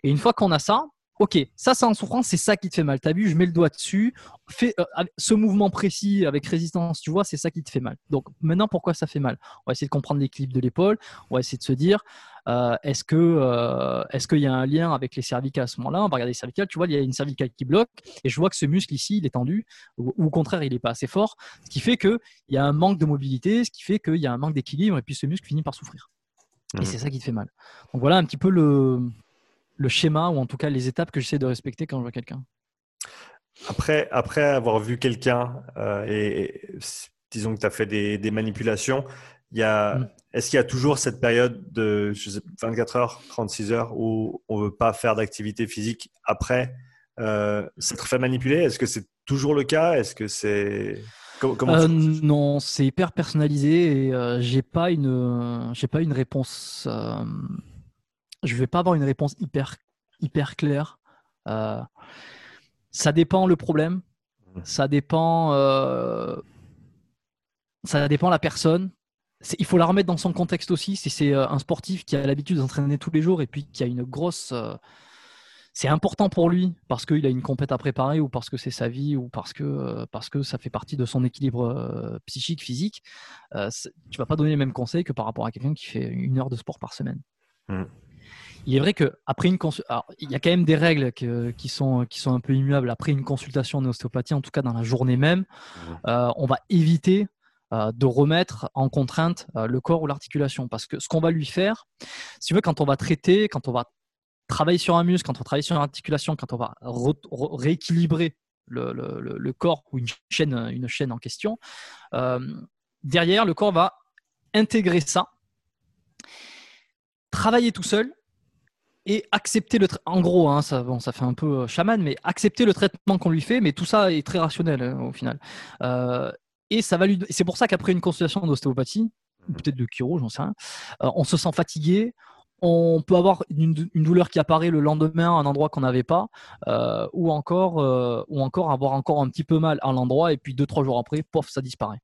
Et une fois qu'on a ça, Ok, ça, c'est en souffrance, c'est ça qui te fait mal. T'as vu, je mets le doigt dessus. Fais, euh, ce mouvement précis avec résistance, tu vois, c'est ça qui te fait mal. Donc maintenant, pourquoi ça fait mal? On va essayer de comprendre l'équilibre de l'épaule. On va essayer de se dire, euh, est-ce que euh, est-ce qu'il y a un lien avec les cervicales à ce moment-là? On va regarder les cervicales. Tu vois, il y a une cervicale qui bloque, et je vois que ce muscle ici, il est tendu, ou, au contraire, il n'est pas assez fort, ce qui fait qu'il y a un manque de mobilité, ce qui fait qu'il y a un manque d'équilibre, et puis ce muscle finit par souffrir. Et mmh. c'est ça qui te fait mal. Donc voilà un petit peu le le schéma ou en tout cas les étapes que j'essaie de respecter quand je vois quelqu'un. Après, après avoir vu quelqu'un euh, et, disons que tu as fait des, manipulations, mm. est-ce qu'il y a toujours cette période de 24 heures, 36 heures où on ne veut pas faire d'activité physique après euh, s'être fait manipuler? Est-ce que c'est toujours le cas? Est-ce que c'est euh, non, c'est hyper personnalisé et euh, j'ai pas une, j'ai pas une réponse. Euh, je vais pas avoir une réponse hyper, hyper claire. ça dépend le problème, ça dépend, ça dépend la personne. Il faut la remettre dans son contexte aussi. Si c'est un sportif qui a l'habitude d'entraîner tous les jours et puis qui a une grosse c'est important pour lui parce qu'il a une compète à préparer ou parce que c'est sa vie ou parce que, euh, parce que ça fait partie de son équilibre euh, psychique, physique, euh, tu vas pas donner les mêmes conseils que par rapport à quelqu'un qui fait une heure de sport par semaine. Mmh. Il est vrai que après une il y a quand même des règles qui, sont, qui sont un peu immuables. Après une consultation en ostéopathie, en tout cas dans la journée même, mmh. on va éviter de remettre en contrainte le corps ou l'articulation. Parce que ce qu'on va lui faire, si tu veux, quand on va traiter, quand on va travailler sur un muscle, quand on travaille sur une articulation, quand on va rééquilibrer le, corps ou une chaîne, une chaîne en question, euh, derrière, le corps va intégrer ça, travailler tout seul et accepter le en gros hein, ça, ça fait un peu euh, chaman mais accepter le traitement qu'on lui fait mais tout ça est très rationnel hein, au final euh, et ça va lui c'est pour ça qu'après une consultation d'ostéopathie peut-être de chiro on se sent fatigué on peut avoir une, douleur qui apparaît le lendemain à un endroit qu'on n'avait pas, euh, ou encore, euh, ou encore avoir encore un petit peu mal à l'endroit et puis deux trois jours après, pof, ça disparaît.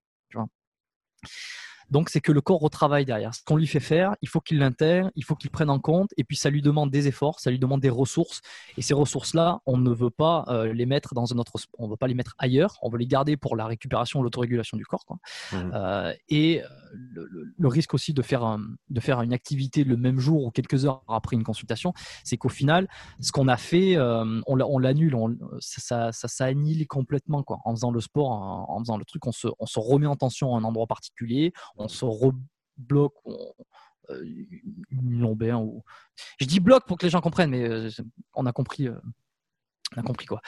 Donc, c'est que le corps retravaille derrière. Ce qu'on lui fait faire, il faut qu'il l'intègre, il faut qu'il prenne en compte, et puis ça lui demande des efforts, ça lui demande des ressources. Et ces ressources-là, on ne veut pas euh, les mettre dans un autre, on veut pas les mettre ailleurs. On veut les garder pour la récupération, l'autorégulation du corps. Quoi. Mmh. Euh, et euh, le, risque aussi de faire, de faire une activité le même jour ou quelques heures après une consultation, c'est qu'au final, ce qu'on a fait, on l'annule, ça, ça, complètement quoi. En faisant le sport, en, faisant le truc, on se, on se remet en tension à un endroit particulier on se rebloque euh, lombaire ou je dis bloc pour que les gens comprennent mais euh, on a compris euh, on a compris quoi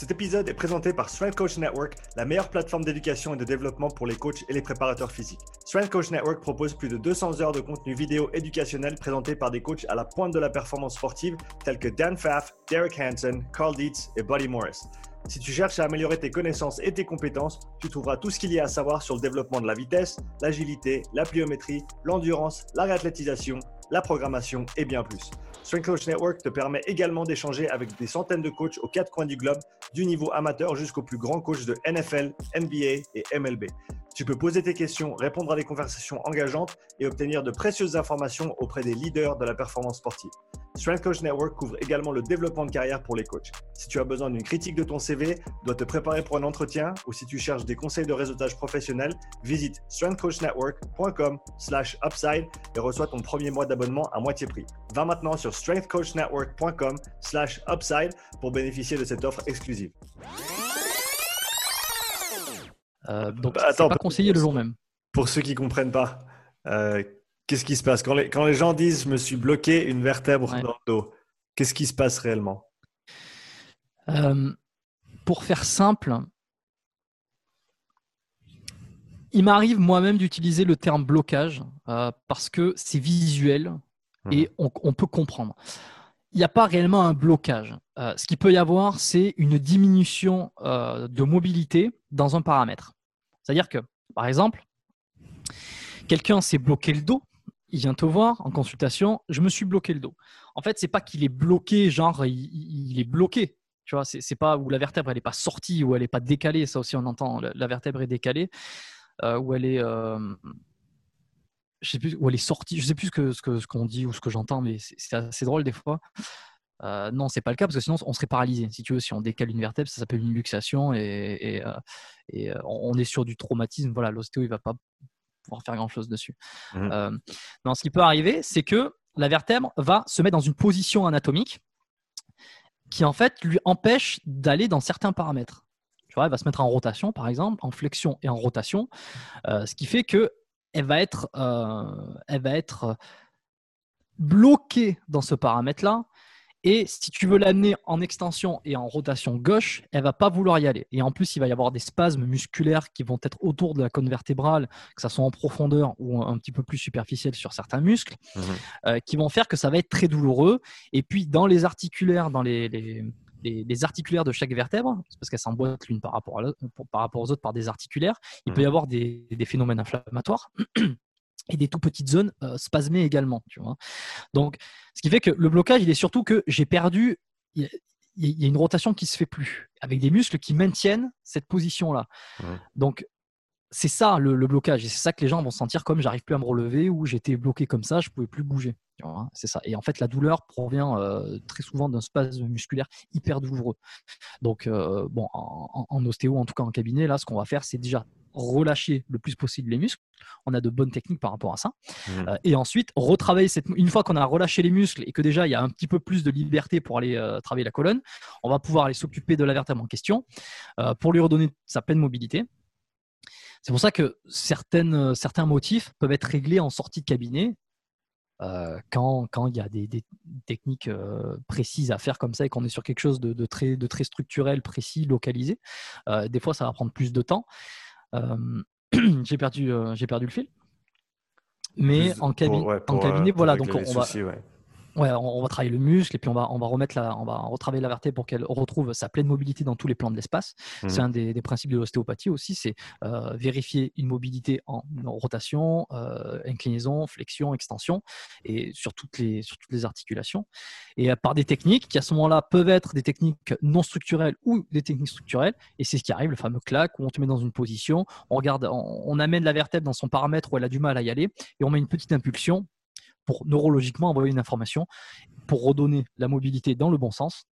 cet épisode est présenté par Strength Coach Network, la meilleure plateforme d'éducation et de développement pour les coachs et les préparateurs physiques. Strength Coach Network propose plus de 200 heures de contenu vidéo éducationnel présenté par des coachs à la pointe de la performance sportive tels que Dan Pfaff, Derek Hansen, Carl Dietz et Buddy Morris. Si tu cherches à améliorer tes connaissances et tes compétences, tu trouveras tout ce qu'il y a à savoir sur le développement de la vitesse, l'agilité, la pliométrie, l'endurance, la réathlétisation, la programmation et bien plus. Strength Coach Network te permet également d'échanger avec des centaines de coachs aux quatre coins du globe, du niveau amateur jusqu'au plus grand coach de NFL, NBA et MLB. Tu peux poser tes questions, répondre à des conversations engageantes et obtenir de précieuses informations auprès des leaders de la performance sportive. Strength Coach Network couvre également le développement de carrière pour les coachs. Si tu as besoin d'une critique de ton CV, dois te préparer pour un entretien ou si tu cherches des conseils de réseautage professionnel, visite strengthcoachnetwork.com/upside et reçois ton premier mois d'abonnement à moitié prix. Va maintenant sur strengthcoachnetwork.com/upside pour bénéficier de cette offre exclusive. Euh, donc, bah, pas conseillé le jour même. Pour ceux qui comprennent pas, euh, qu'est-ce qui se passe? Quand les, quand les gens disent je me suis bloqué une vertèbre dans le dos Qu'est-ce qui se passe réellement? Euh, Pour faire simple, il m'arrive moi-même d'utiliser le terme blocage parce que c'est visuel et mmh. on, peut comprendre. Il n'y a pas réellement un blocage. ce qu'il peut y avoir, c'est une diminution de mobilité dans un paramètre. C'est-à-dire que, par exemple, quelqu'un s'est bloqué le dos, il vient te voir en consultation, je me suis bloqué le dos. En fait, c'est pas qu'il est bloqué, genre il, est bloqué. Tu vois, c'est pas où la vertèbre elle est pas sortie ou elle est pas décalée. Ça aussi, on entend la, vertèbre est décalée euh, ou elle est, euh, je sais plus où elle est sortie. Je sais plus ce que ce qu'on dit ou ce que j'entends, mais c'est assez drôle des fois. Euh, non, c'est pas le cas parce que sinon on serait paralysé. Si tu veux, si on décale une vertèbre, ça s'appelle une luxation et, euh, euh, on est sur du traumatisme. Voilà, l'ostéo il va pas pouvoir faire grand chose dessus. Mmh. non, ce qui peut arriver, c'est que la vertèbre va se mettre dans une position anatomique qui en fait lui empêche d'aller dans certains paramètres. Tu vois, elle va se mettre en rotation, par exemple, en flexion et en rotation, ce qui fait que elle va être, elle va être bloquée dans ce paramètre-là et si tu veux l'amener en extension et en rotation gauche, elle va pas vouloir y aller. Et en plus, il va y avoir des spasmes musculaires qui vont être autour de la cône vertébrale, que ce soit en profondeur ou un petit peu plus superficiel sur certains muscles, mmh euh, qui vont faire que ça va être très douloureux. Et puis, dans les articulaires, dans les, les, articulaires de chaque vertèbre, parce qu'elles s'emboîtent l'une par rapport, par rapport aux autres par des articulaires, il peut y mmh. avoir des, phénomènes inflammatoires. et des tout petites zones euh, spasmées également. Tu vois. Donc, ce qui fait que le blocage, il est surtout que j'ai perdu, il y, a une rotation qui se fait plus, avec des muscles qui maintiennent cette position-là. Donc, c'est ça le, blocage, et c'est ça que les gens vont sentir comme j'arrive plus à me relever ou j'étais bloqué comme ça, je pouvais plus bouger. C'est ça. Et en fait, la douleur provient euh, très souvent d'un spasme musculaire hyper douloureux. Donc, euh, bon, en, en, ostéo, en tout cas en cabinet, là, ce qu'on va faire, c'est déjà relâcher le plus possible les muscles. On a de bonnes techniques par rapport à ça. Mmh. Euh, et ensuite, retravailler cette. Une fois qu'on a relâché les muscles et que déjà il y a un petit peu plus de liberté pour aller travailler la colonne, on va pouvoir aller s'occuper de la vertèbre en question pour lui redonner sa pleine mobilité. C'est pour ça que certaines, certains motifs peuvent être réglés en sortie de cabinet. quand, quand il y a des, techniques précises à faire comme ça et qu'on est sur quelque chose de, de, très, de très structurel, précis, localisé, des fois ça va prendre plus de temps. Euh, j'ai perdu, euh, j'ai perdu le fil. Mais en, cabinet, en cabinet, voilà, donc on, va, Ouais, on, va travailler le muscle et puis on va, on va remettre la, on va retravailler la vertèbre pour qu'elle retrouve sa pleine mobilité dans tous les plans de l'espace. C'est mmh. un des, principes de l'ostéopathie aussi, c'est euh, vérifier une mobilité en, rotation, euh, inclinaison, flexion, extension et sur toutes les, sur toutes les articulations. Et par des techniques qui à ce moment-là peuvent être des techniques non structurelles ou des techniques structurelles. Et c'est ce qui arrive, le fameux claque où on te met dans une position, on regarde, on amène la vertèbre dans son paramètre où elle a du mal à y aller et on met une petite impulsion pour neurologiquement envoyer une information pour redonner la mobilité dans le bon sens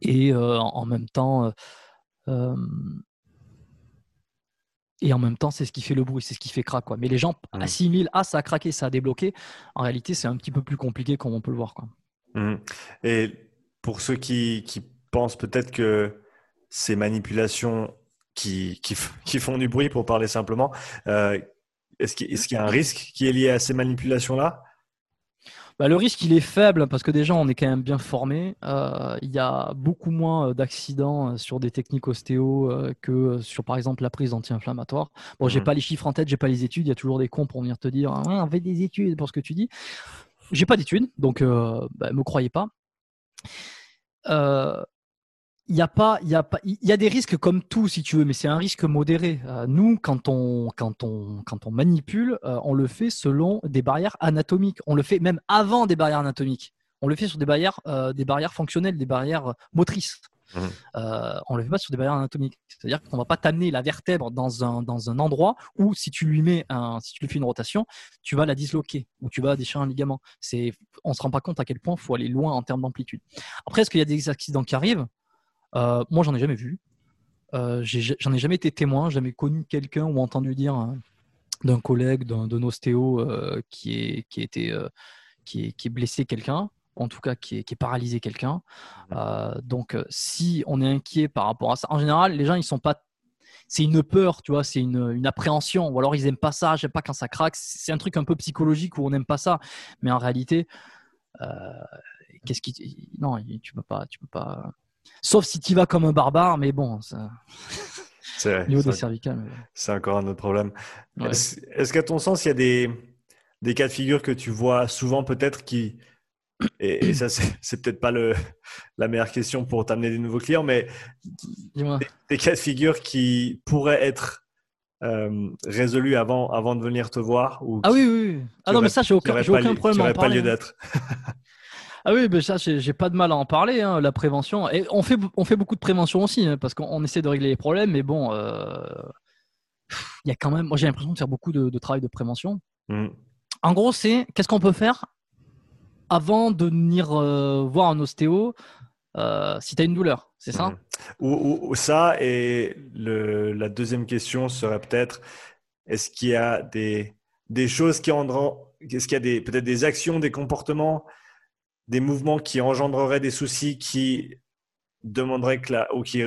et euh, en même temps euh, euh, et en même temps c'est ce qui fait le bruit c'est ce qui fait crack quoi mais les gens mmh. assimilent ah ça a craqué ça a débloqué en réalité c'est un petit peu plus compliqué comme on peut le voir quoi mmh. et pour ceux qui, qui pensent peut-être que ces manipulations qui, qui, qui, font du bruit pour parler simplement est-ce qu'il y a un risque qui est lié à ces manipulations là bah, le risque, il est faible parce que déjà, on est quand même bien formé. Euh, il y a beaucoup moins euh, d'accidents euh, sur des techniques ostéo que sur, par exemple, la prise anti-inflammatoire. Bon, j'ai mmh. pas les chiffres en tête, j'ai pas les études. Il y a toujours des cons pour venir te dire ah, on fait des études pour ce que tu dis. J'ai pas d'études, donc bah, me croyez pas il y a pas, il y a pas, il y a des risques comme tout si tu veux, mais c'est un risque modéré. Euh, nous, quand on, quand on, quand on manipule, euh, on le fait selon des barrières anatomiques. On le fait même avant des barrières anatomiques. On le fait sur des barrières, euh, des barrières fonctionnelles, des barrières motrices. Mmh. on le fait pas sur des barrières anatomiques. C'est-à-dire qu'on va pas t'amener la vertèbre dans un, dans un endroit où si tu lui mets un, si tu lui fais une rotation, tu vas la disloquer ou tu vas déchirer un ligament. C'est, on se rend pas compte à quel point il faut aller loin en termes d'amplitude. Après, est-ce qu'il y a des accidents qui arrivent? Euh, moi, j'en ai jamais vu. Euh, j'en ai, jamais été témoin, jamais connu quelqu'un ou entendu dire hein, d'un collègue, d'un ostéo euh, qui, est, qui, été, qui, est, qui est blessé quelqu'un, en tout cas qui est, qui est paralysé quelqu'un. donc, si on est inquiet par rapport à ça, en général, les gens, ils sont pas c'est une peur, tu vois, c'est une, une, appréhension, ou alors ils aiment pas ça, j'aime pas quand ça craque. C'est un truc un peu psychologique où on n'aime pas ça, mais en réalité, qu'est-ce qui, non, tu peux pas, tu peux pas, Sauf si tu vas comme un barbare, mais bon, ça... c'est niveau des cervicales. C'est encore un autre problème. Est-ce qu'à ton sens, il y a des, des cas de figure que tu vois souvent peut-être qui et, ça, c'est peut-être pas le, la meilleure question pour t'amener des nouveaux clients, mais des, cas de figure qui pourraient être euh, résolus avant, avant de venir te voir ou Ah oui, oui, Ah non, mais ça, j'ai aucun, aucun problème. Qui pas lieu hein. d'être. Ah oui, mais ça, j'ai pas de mal à en parler, hein, la prévention. Et on fait, on fait beaucoup de prévention aussi, hein, parce qu'on essaie de régler les problèmes, mais bon, euh, il y a quand même, moi j'ai l'impression de faire beaucoup de, travail de prévention. Mm. En gros, c'est qu'est-ce qu'on peut faire avant de venir euh, voir un ostéo euh, si tu as une douleur, c'est ça? Mm. ou, ça, et la deuxième question serait peut-être est-ce qu'il y a des, des choses qui rendront, est-ce qu'il y a peut-être des actions, des comportements des mouvements qui engendreraient des soucis qui demanderaient que la, ou qui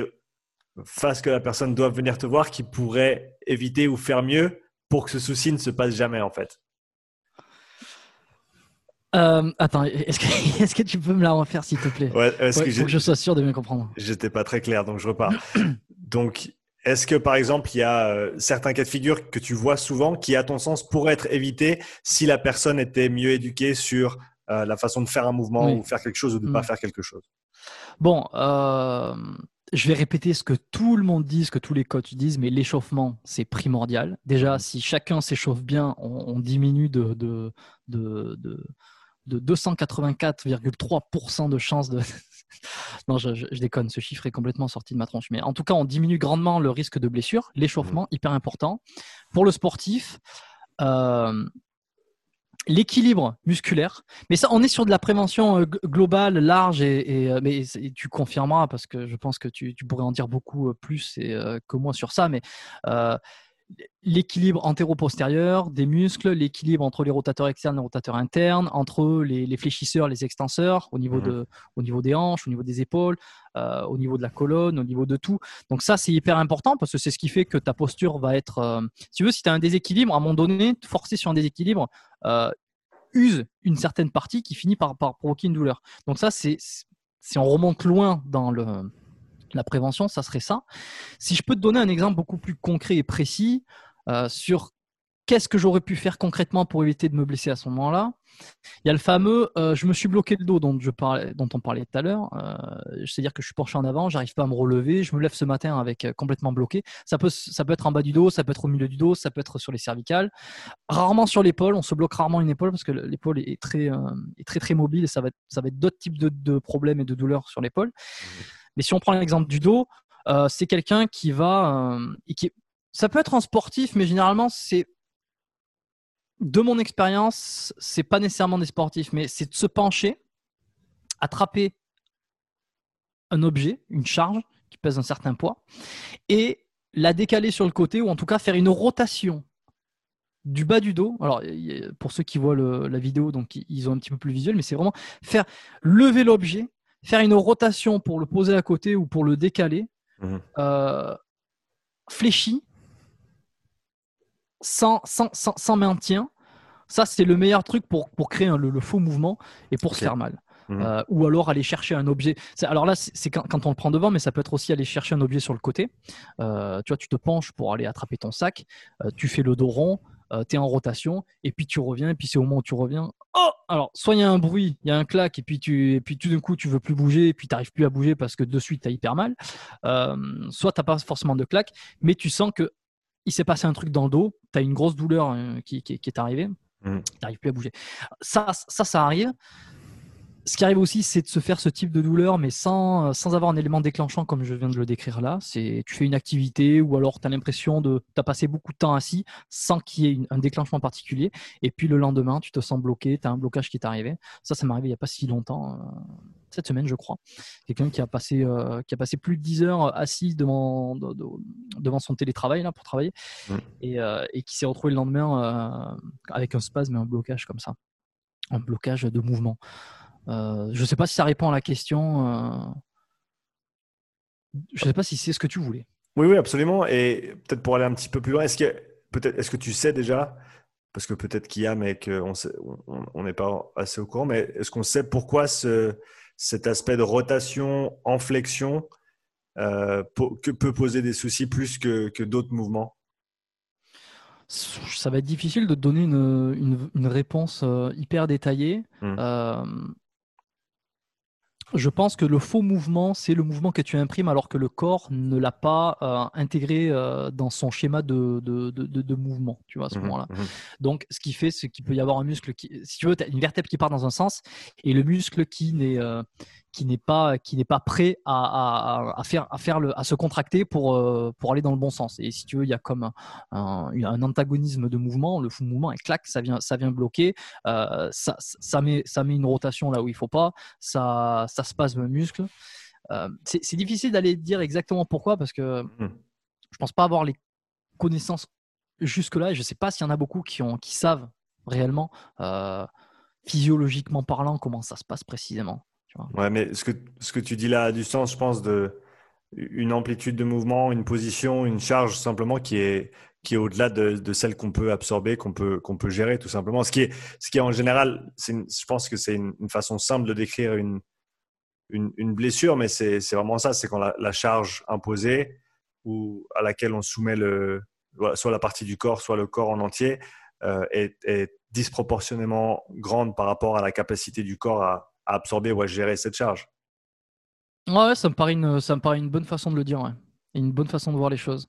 fassent que la personne doive venir te voir, qui pourraient éviter ou faire mieux pour que ce souci ne se passe jamais en fait euh, attends, est-ce que, est que, tu peux me la refaire s'il te plaît? Ouais, que, que je sois sûr de bien comprendre. J'étais pas très clair, donc je repars. donc, est-ce que par exemple, il y a euh, certains cas de figure que tu vois souvent qui, à ton sens, pourraient être évités si la personne était mieux éduquée sur euh, la façon de faire un mouvement ou faire quelque chose ou de ne pas mm. faire quelque chose. Bon, euh, je vais répéter ce que tout le monde dit, ce que tous les coachs disent, mais l'échauffement, c'est primordial. Déjà, si chacun s'échauffe bien, on, diminue de, de, de, de 284,3% de chances de... non, je, déconne, ce chiffre est complètement sorti de ma tronche. Mais en tout cas, on diminue grandement le risque de blessure. L'échauffement, mmh. hyper important. Pour le sportif, euh, l'équilibre musculaire. Mais ça, on est sur de la prévention euh, globale, large, et, euh, mais tu confirmeras parce que je pense que tu, pourrais en dire beaucoup plus que moi sur ça. Mais l'équilibre antéro-postérieur des muscles, l'équilibre entre les rotateurs externes et les rotateurs internes, entre les, fléchisseurs, les extenseurs, au niveau, mmh de, au niveau des hanches, au niveau des épaules, euh, au niveau de la colonne, au niveau de tout. Donc ça, c'est hyper important parce que c'est ce qui fait que ta posture va être... Euh, si tu veux, si tu as un déséquilibre, à un moment donné, forcer sur un déséquilibre euh, use une certaine partie qui finit par, par provoquer une douleur. Donc ça, c'est si on remonte loin dans le la prévention, ça serait ça. Si je peux te donner un exemple beaucoup plus concret et précis euh, sur qu'est-ce que j'aurais pu faire concrètement pour éviter de me blesser à ce moment-là, il y a le fameux euh, je me suis bloqué le dos dont, je parlais, dont on parlait tout à l'heure. Euh, C'est-à-dire que je suis penché en avant, j'arrive pas à me relever, je me lève ce matin avec complètement bloqué. Ça peut, être en bas du dos, ça peut être au milieu du dos, ça peut être sur les cervicales. Rarement sur l'épaule, on se bloque rarement une épaule parce que l'épaule est très, mobile et ça va être, d'autres types de, de, problèmes et de douleurs sur l'épaule. Mmh. Mais si on prend l'exemple du dos, euh, c'est quelqu'un qui va. Euh, qui, ça peut être un sportif, mais généralement, c'est. De mon expérience, c'est pas nécessairement des sportifs, mais c'est de se pencher, attraper un objet, une charge qui pèse un certain poids, et la décaler sur le côté, ou en tout cas faire une rotation du bas du dos. Alors, pour ceux qui voient la vidéo, donc ils ont un petit peu plus visuel, mais c'est vraiment faire lever l'objet faire une rotation pour le poser à côté ou pour le décaler, mhm. euh, fléchi, sans, sans, maintien. Ça, c'est le meilleur truc pour, pour créer le, faux mouvement et pour se faire mal. Mhm. Euh, ou alors aller chercher un objet. Alors là, c'est quand, on le prend devant, mais ça peut être aussi aller chercher un objet sur le côté. Euh, tu vois, tu te penches pour aller attraper ton sac, tu fais le dos rond, euh, tu es en rotation, et puis tu reviens, et puis c'est au moment où tu reviens. Oh Alors, soit il y a un bruit, il y a un clac, et puis, tu, et puis tout d'un coup, tu veux plus bouger, et puis tu n'arrives plus à bouger parce que de suite, tu as hyper mal. Euh, soit tu n'as pas forcément de clac, mais tu sens que il s'est passé un truc dans le dos, tu as une grosse douleur euh, qui, qui, est arrivée, mmh. tu n'arrives plus à bouger. Ça, ça, ça arrive ce qui arrive aussi, c'est de se faire ce type de douleur, mais sans, sans avoir un élément déclenchant comme je viens de le décrire là. C'est tu fais une activité ou alors tu as l'impression de tu as passé beaucoup de temps assis sans qu'il y ait un déclenchement particulier. Et puis le lendemain, tu te sens bloqué, tu as un blocage qui est arrivé. Ça, ça m'est arrivé il n'y a pas si longtemps, euh, cette semaine, je crois. Quelqu'un qui, a passé, euh, qui a passé plus de 10 heures assis devant, devant son télétravail là, pour travailler mmh. et, euh, et, qui s'est retrouvé le lendemain avec un spasme et un blocage comme ça. Un blocage de mouvement. Euh, je ne sais pas si ça répond à la question. Euh. Je ne sais pas si c'est ce que tu voulais. Oui, oui, absolument. Et peut-être pour aller un petit peu plus loin, est-ce que, peut-être, est-ce que tu sais déjà, parce que peut-être qu'il y a, mais qu'on on n'est pas assez au courant, mais est-ce qu'on sait pourquoi ce, cet aspect de rotation en flexion euh, que peut poser des soucis plus que, que d'autres mouvements? Ça va être difficile de donner une, une, réponse hyper détaillée. Mmh je pense que le faux mouvement, c'est le mouvement que tu imprimes alors que le corps ne l'a pas euh, intégré euh, dans son schéma de, de, de, mouvement, tu vois, à ce mmh moment-là. Mmh Donc, ce qui fait, c'est qu'il peut y avoir un muscle qui, si tu veux, as une vertèbre qui part dans un sens et le muscle qui n'est euh, qui n'est pas qui n'est pas prêt à, à, faire à faire le à se contracter pour euh, pour aller dans le bon sens. Et si tu veux il y a comme un, un, antagonisme de mouvement. Le fou mouvement et clac ça vient ça vient bloquer. Euh, ça, ça met ça met une rotation là où il faut pas. Ça ça se passe le muscle. Euh, c'est difficile d'aller dire exactement pourquoi parce que mmh. je pense pas avoir les connaissances jusque là et je sais pas s'il y en a beaucoup qui ont qui savent réellement physiologiquement parlant comment ça se passe précisément Ouais, mais ce que, ce que tu dis là a du sens, je pense, de une amplitude de mouvement, une position, une charge simplement qui est, qui est au-delà de, de, celle qu'on peut absorber, qu'on peut, qu'on peut gérer tout simplement. Ce qui est, ce qui est en général, je pense que c'est une, façon simple de décrire une, une, blessure, mais c'est vraiment ça, c'est quand la, charge imposée ou à laquelle on soumet le, soit la partie du corps, soit le corps en entier, euh, est, est disproportionnellement grande par rapport à la capacité du corps à, absorber ou à gérer cette charge. Ouais, ça me paraît une, ça me paraît une bonne façon de le dire, ouais. une bonne façon de voir les choses.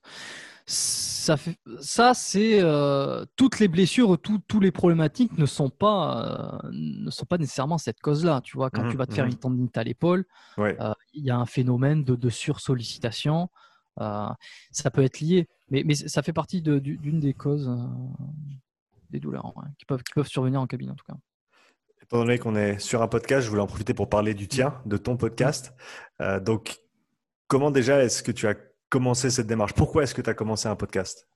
Ça, fait, ça c'est euh, toutes les blessures, tous les problématiques ne sont pas, euh, ne sont pas nécessairement cette cause-là. Tu vois, quand Mmh tu vas te faire mh. une tendinite à l'épaule, Ouais. euh, il y a un phénomène de, de sursollicitation. Ça peut être lié, mais, mais ça fait partie de- d'une des causes des douleurs ouais, qui, peuvent, qui peuvent survenir en cabine en tout cas. Étant donné qu'on est sur un podcast, je voulais en profiter pour parler du tien, de ton podcast. Euh, donc, comment déjà est-ce que tu as commencé cette démarche? Pourquoi est-ce que tu as commencé un podcast?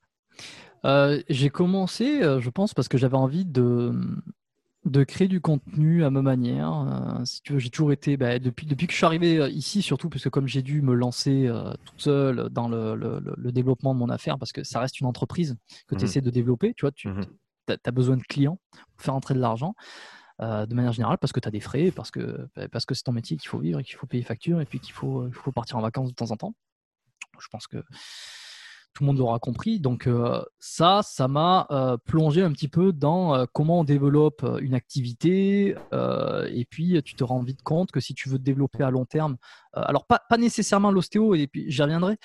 Euh, j'ai commencé, euh, je pense, parce que j'avais envie de, de créer du contenu à ma manière. Euh, si tu veux, j'ai toujours été, bah, depuis, depuis que je suis arrivé ici, surtout, parce que comme j'ai dû me lancer euh, toute seule dans le, le- le- le développement de mon affaire, parce que ça reste une entreprise que tu Mhm. essaies de développer, tu vois, tu Mhm. as, besoin de clients pour faire entrer de l'argent. Euh, de manière générale, parce que tu as des frais, parce que bah, parce que c'est ton métier qu'il faut vivre et qu'il faut payer facture et puis qu'il faut, faut partir en vacances de temps en temps. Je pense que tout le monde l'aura compris. Donc euh, ça, ça m'a euh, plongé un petit peu dans comment on développe une activité. et puis tu te rends vite compte que si tu veux te développer à long terme, alors pas, pas nécessairement l'ostéo, et puis j'y reviendrai,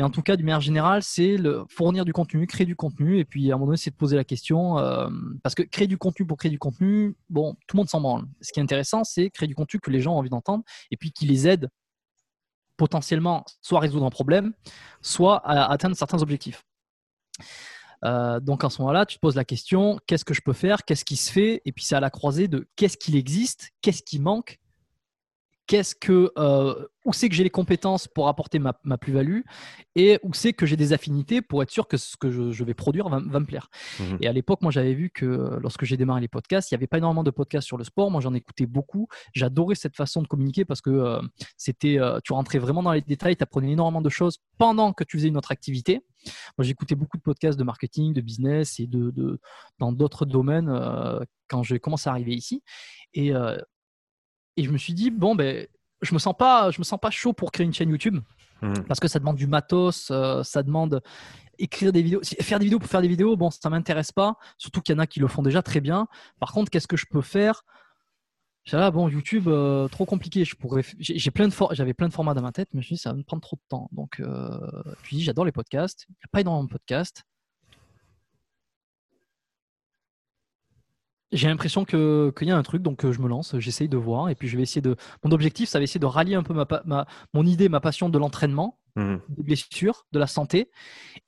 mais en tout cas, d'une manière générale, c'est fournir du contenu, créer du contenu, et puis à un moment donné, c'est de poser la question, euh, parce que créer du contenu pour créer du contenu, bon, tout le monde s'en branle. Ce qui est intéressant, c'est créer du contenu que les gens ont envie d'entendre, et puis qui les aide potentiellement soit à résoudre un problème, soit à atteindre certains objectifs. Euh, donc à ce moment-là, tu te poses la question qu'est-ce que je peux faire? Qu'est-ce qui se fait? Et puis c'est à la croisée de qu'est-ce qu'il existe? Qu'est-ce qui manque? Qu'est-ce que euh, où c'est que j'ai les compétences pour apporter ma, ma plus-value et où c'est que j'ai des affinités pour être sûr que ce que je, je vais produire va, va me plaire. Mhm. Et à l'époque, moi, j'avais vu que euh, lorsque j'ai démarré les podcasts, il n'y avait pas énormément de podcasts sur le sport. Moi, j'en écoutais beaucoup. J'adorais cette façon de communiquer parce que euh, c'était, euh, tu rentrais vraiment dans les détails, tu apprenais énormément de choses pendant que tu faisais une autre activité. Moi, j'écoutais beaucoup de podcasts de marketing, de business et de, de dans d'autres domaines euh, quand j'ai commencé à arriver ici. Et, euh, et je me suis dit bon ben je me sens pas je me sens pas chaud pour créer une chaîne YouTube Mhm. parce que ça demande du matos, euh, ça demande écrire des vidéos, faire des vidéos pour faire des vidéos. Bon, ça m'intéresse pas, surtout qu'il y en a qui le font déjà très bien. Par contre, qu'est-ce que je peux faire? Là, bon, YouTube, euh, trop compliqué. Je pourrais, j'ai j'ai plein de for- j'avais plein de formats dans ma tête, mais je me suis dit, ça va me prendre trop de temps. Donc, euh, puis j'adore les podcasts. Il n'y a pas énormément de podcasts. J'ai l'impression que qu'il y a un truc, donc euh, je me lance, j'essaye de voir, et puis je vais essayer de. Mon objectif, ça va essayer de rallier un peu ma, ma- mon idée, ma passion de l'entraînement, Mhm. des blessures, de la santé,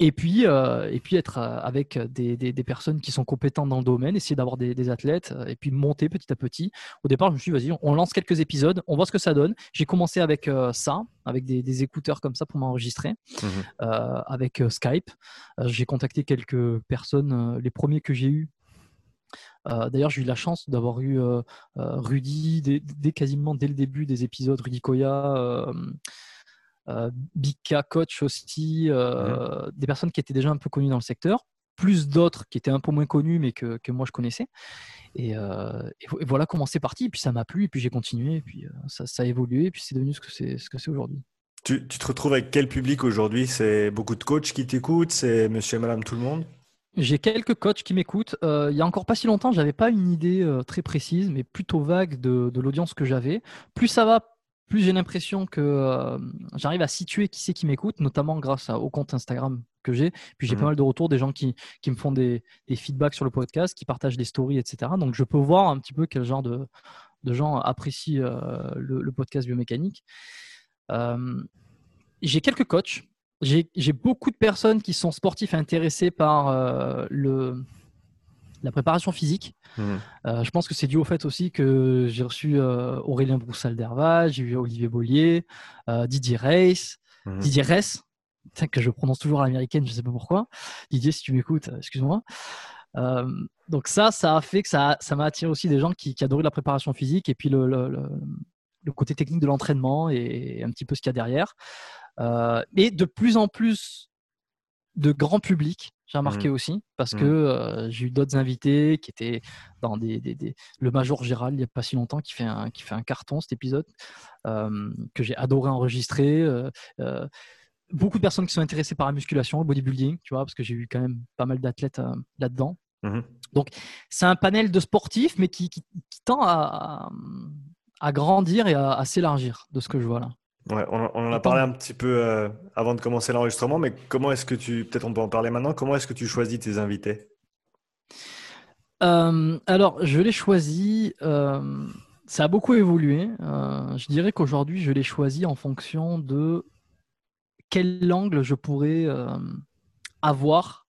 et puis, euh, et puis être euh, avec des, des- des personnes qui sont compétentes dans le domaine, essayer d'avoir des, des athlètes, et puis monter petit à petit. Au départ, je me suis dit, vas-y, on lance quelques épisodes, on voit ce que ça donne. J'ai commencé avec euh, ça, avec des, des écouteurs comme ça pour m'enregistrer, euh, avec Skype. J'ai contacté quelques personnes, les premiers que j'ai eus. Euh, D'ailleurs, j'ai eu la chance d'avoir eu euh, euh, Rudy dès, dès quasiment dès le début des épisodes, Rudy Koya, euh, K Coach aussi, des personnes qui étaient déjà un peu connues dans le secteur, plus d'autres qui étaient un peu moins connues mais que, que moi je connaissais. Et, et vo- et voilà comment c'est parti. Et puis ça m'a plu, et puis j'ai continué, et puis ça, ça a évolué, et puis c'est devenu ce que c'est ce que c'est aujourd'hui. Tu, tu te retrouves avec quel public aujourd'hui? C'est beaucoup de coachs qui t'écoutent? C'est monsieur et madame tout le monde? J'ai quelques coachs qui m'écoutent. Euh, il y a encore pas si longtemps, j'avais pas une idée euh, très précise, mais plutôt vague de, de l'audience que j'avais. Plus ça va, plus j'ai l'impression que euh, j'arrive à situer qui c'est qui m'écoute, notamment grâce à- au compte Instagram que j'ai. Puis j'ai Mhm. pas mal de retours des gens qui, qui me font des, des feedbacks sur le podcast, qui partagent des stories, etc. Donc je peux voir un petit peu quel genre de, de gens apprécient le, le podcast biomécanique. J'ai quelques coachs. J'ai beaucoup de personnes qui sont sportifs intéressés par euh, le, la préparation physique. Mhm. Euh, je pense que c'est dû au fait aussi que j'ai reçu euh, Aurélien Broussal-Derval, j'ai eu Olivier Bollier, Didier Reis, Mhm. Didier Putain, que je prononce toujours à l'américaine, je sais pas pourquoi. Didier, si tu m'écoutes, excuse-moi. Donc ça, ça a fait que ça ça m'a attiré aussi des gens qui, qui adoraient la préparation physique et puis le, le, le- le côté technique de l'entraînement et un petit peu ce qu'il y a derrière. Euh, et de plus en plus de grand public, j'ai remarqué aussi, parce que Mhm. euh, j'ai eu d'autres invités qui étaient dans des, des- des- le Major Gérald il n'y a pas si longtemps qui fait un, qui fait un carton cet épisode euh, que j'ai adoré enregistrer. euh, beaucoup de personnes qui sont intéressées par la musculation, le bodybuilding, tu vois, parce que j'ai eu quand même pas mal d'athlètes là-dedans. Mhm. C'est un panel de sportifs, mais qui, qui- qui tend à, à- à grandir et à, à s'élargir de ce que je vois là. Ouais, on, en a parlé un petit peu euh, avant de commencer l'enregistrement, mais comment est-ce que tu, peut-être on peut en parler maintenant, comment est-ce que tu choisis tes invités? Euh, Alors, je l'ai choisi, euh, ça a beaucoup évolué. je dirais qu'aujourd'hui, je l'ai choisi en fonction de quel angle je pourrais avoir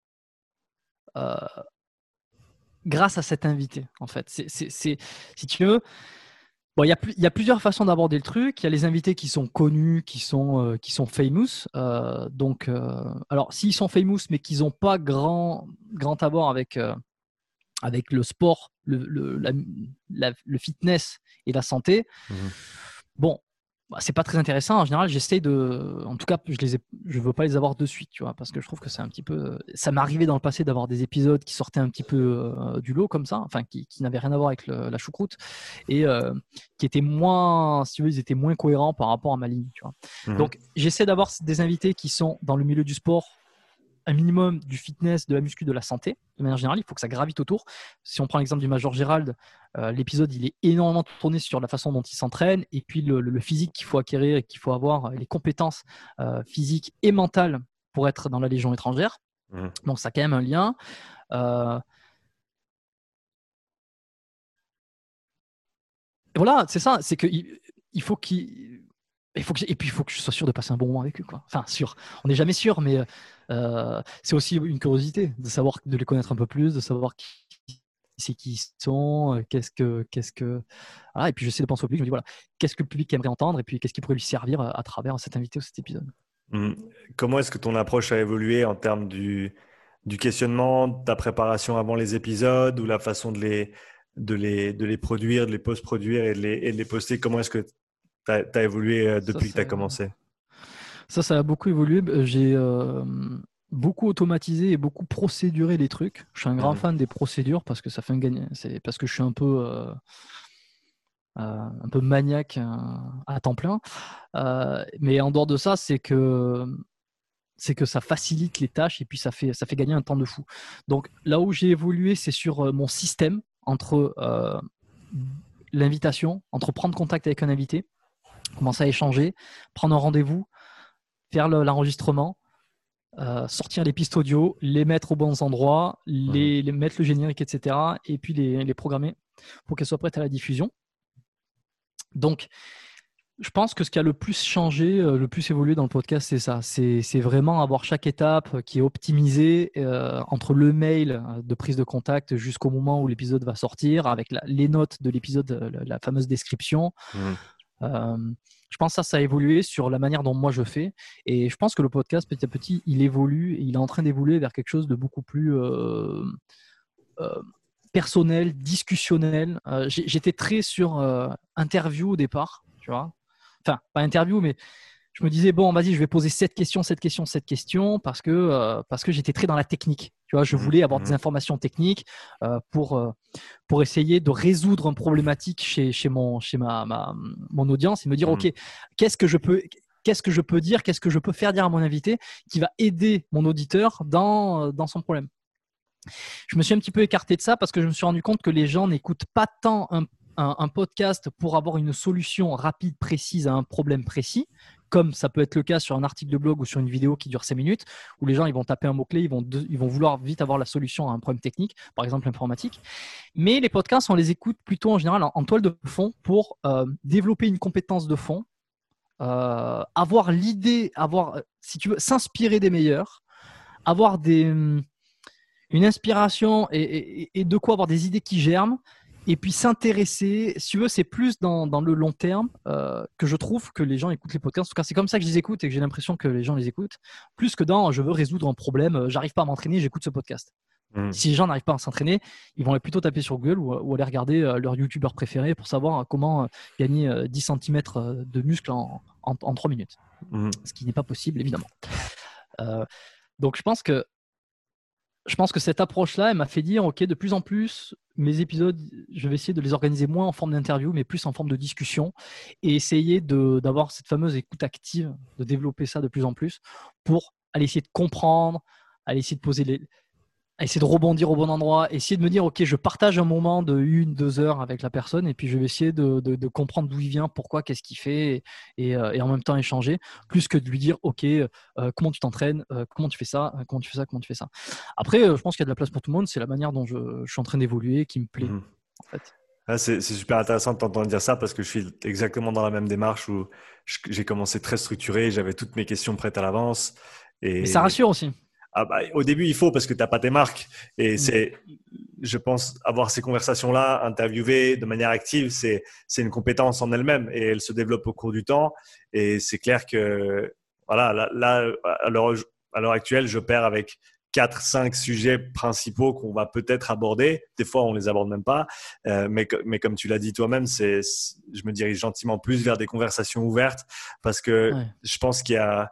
grâce à cet invité, en fait. C'est, si tu veux, Bon, il y, a plusieurs façons d'aborder le truc. Il y a les invités qui sont connus, qui sont, euh, qui sont famous. Euh, donc, euh, alors, s'ils sont famous, mais qu'ils n'ont pas grand, grand abord avec, avec le sport, le, le, fitness et la santé, mmh bon, bah, c'est pas très intéressant. En général, j'essaie de, en tout cas, je les je veux pas les avoir de suite, tu vois, parce que je trouve que c'est un petit peu, ça m'est arrivé dans le passé d'avoir des épisodes qui sortaient un petit peu euh, du lot comme ça, enfin, qui, qui n'avaient rien à voir avec la choucroute et euh, qui étaient moins, si tu veux, ils étaient moins cohérents par rapport à ma ligne, tu vois. Mmh. Donc, j'essaie d'avoir des invités qui sont dans le milieu du sport, un minimum du fitness, de la muscu, de la santé. De manière générale, il faut que ça gravite autour. Si on prend l'exemple du Major Gérald, euh, l'épisode il est énormément tourné sur la façon dont il s'entraîne et puis le, physique qu'il faut acquérir et qu'il faut avoir, les compétences euh, physiques et mentales pour être dans la Légion étrangère. Mmh. Donc ça a quand même un lien. Euh, voilà, c'est ça, c'est qu'il il faut qu'il et puis il faut que je sois sûr de passer un bon moment avec eux. Quoi. Enfin, sûr. On n'est jamais sûr, mais euh, c'est aussi une curiosité de savoir, de les connaître un peu plus, de savoir qui c'est qui sont, euh, qu'est-ce que, qu'est-ce que, et puis j'essaie de penser au public. Je me dis voilà, qu'est-ce que le public aimerait entendre, et puis qu'est-ce qui pourrait lui servir à, travers cet invité ou cet épisode. Mmh. Comment est-ce que ton approche a évolué en termes du, du questionnement, de ta préparation avant les épisodes ou la façon de les, de les, de les produire, de les post-produire et, et de les poster? Comment est-ce que tu as, évolué euh, depuis que tu as commencé Ça, ça a beaucoup évolué. Bah, j'ai euh, beaucoup automatisé et beaucoup procéduré les trucs. Je suis un grand mmh. fan des procédures parce que ça fait un. C'est parce que je suis un peu. Euh, un peu maniaque à temps plein. mais en dehors de ça, c'est que c'est que ça facilite les tâches et puis ça fait, ça fait gagner un temps de fou. Donc là où j'ai évolué, c'est sur mon système entre l'invitation, entre prendre contact avec un invité commencer à échanger, prendre un rendez-vous, faire l'enregistrement, euh, sortir les pistes audio, les mettre aux bons endroits, les, mettre le générique, etc. Et puis les, programmer pour qu'elles soient prêtes à la diffusion. Donc, je pense que ce qui a le plus changé, euh, le plus évolué dans le podcast, c'est ça. C'est vraiment avoir chaque étape qui est optimisée euh, entre le mail de prise de contact jusqu'au moment où l'épisode va sortir, avec les notes de l'épisode, la, fameuse description. Mmh. Euh, je pense que ça, ça a évolué sur la manière dont moi je fais. Et je pense que le podcast, petit à petit, il évolue il est en train d'évoluer vers quelque chose de beaucoup plus euh, euh, personnel, discussionnel. J'étais très sur interview au départ, tu vois. Enfin, pas interview, mais je me disais, bon, vas-y, je vais poser cette question, cette question, cette question, parce que, euh, parce que j'étais très dans la technique. Tu vois, je mmh, voulais avoir des mmh. informations techniques euh, pour, euh, pour essayer de résoudre une problématique chez, chez, mon, chez ma, ma mon audience et me dire, mmh. OK, qu'est-ce que je peux. Qu'est-ce que je peux dire, qu'est-ce que je peux faire dire à mon invité qui va aider mon auditeur dans, dans son problème? Je me suis un petit peu écarté de ça parce que je me suis rendu compte que les gens n'écoutent pas tant un, un, podcast pour avoir une solution rapide, précise à un problème précis, comme ça peut être le cas sur un article de blog ou sur une vidéo qui dure 5 minutes, où les gens ils vont taper un mot-clé, ils vont, ils vont vouloir vite avoir la solution à un problème technique, par exemple informatique. Mais les podcasts, on les écoute plutôt en général en, toile de fond pour euh, développer une compétence de fond, euh, avoir l'idée, avoir, si tu veux, s'inspirer des meilleurs, avoir des, hum, une inspiration et de quoi avoir des idées qui germent et puis s'intéresser, si tu veux, c'est plus dans, dans, le long terme euh, que je trouve que les gens écoutent les podcasts. En tout cas, c'est comme ça que je les écoute et que j'ai l'impression que les gens les écoutent, plus que dans je veux résoudre un problème, euh, j'arrive pas à m'entraîner, j'écoute ce podcast. Hmm. Si les gens n'arrivent pas à s'entraîner, ils vont plutôt taper sur Google ou, aller regarder euh, leur youtubeur préféré pour savoir comment gagner 10 cm de muscle en, en, 3 minutes. Hmm. Ce qui n'est pas possible, évidemment. donc je pense que je pense que cette approche-là, elle m'a fait dire, OK, de plus en plus, mes épisodes, je vais essayer de les organiser moins en forme d'interview, mais plus en forme de discussion, et essayer d'avoir cette fameuse écoute active, de développer ça de plus en plus, pour aller essayer de comprendre, aller essayer de poser les, essayer de rebondir au bon endroit, essayer de me dire, ok, je partage un moment de une, deux heures avec la personne, et puis je vais essayer de, comprendre d'où il vient, pourquoi, qu'est-ce qu'il fait, et, en même temps échanger, plus que de lui dire, ok, comment tu t'entraînes, comment tu fais ça, comment tu fais ça, comment tu fais ça. Après, je pense qu'il y a de la place pour tout le monde, c'est la manière dont je, suis en train d'évoluer qui me plaît, mmh. en fait. Ah, c'est super intéressant de t'entendre dire ça parce que je suis exactement dans la même démarche où j'ai commencé très structuré, j'avais toutes mes questions prêtes à l'avance. Et... ça rassure aussi. Ah bah, au début, il faut parce que tu n'as pas tes marques. Et mm. c'est, je pense, avoir ces conversations-là, interviewer de manière active, c'est une compétence en elle-même et elle se développe au cours du temps. Et c'est clair que, voilà, là, à l'heure actuelle, je perds avec quatre, cinq sujets principaux qu'on va peut-être aborder. Des fois, on les aborde même pas. Euh, mais, mais comme tu l'as dit toi-même, c'est, je me dirige gentiment plus vers des conversations ouvertes parce que je pense qu'il y a,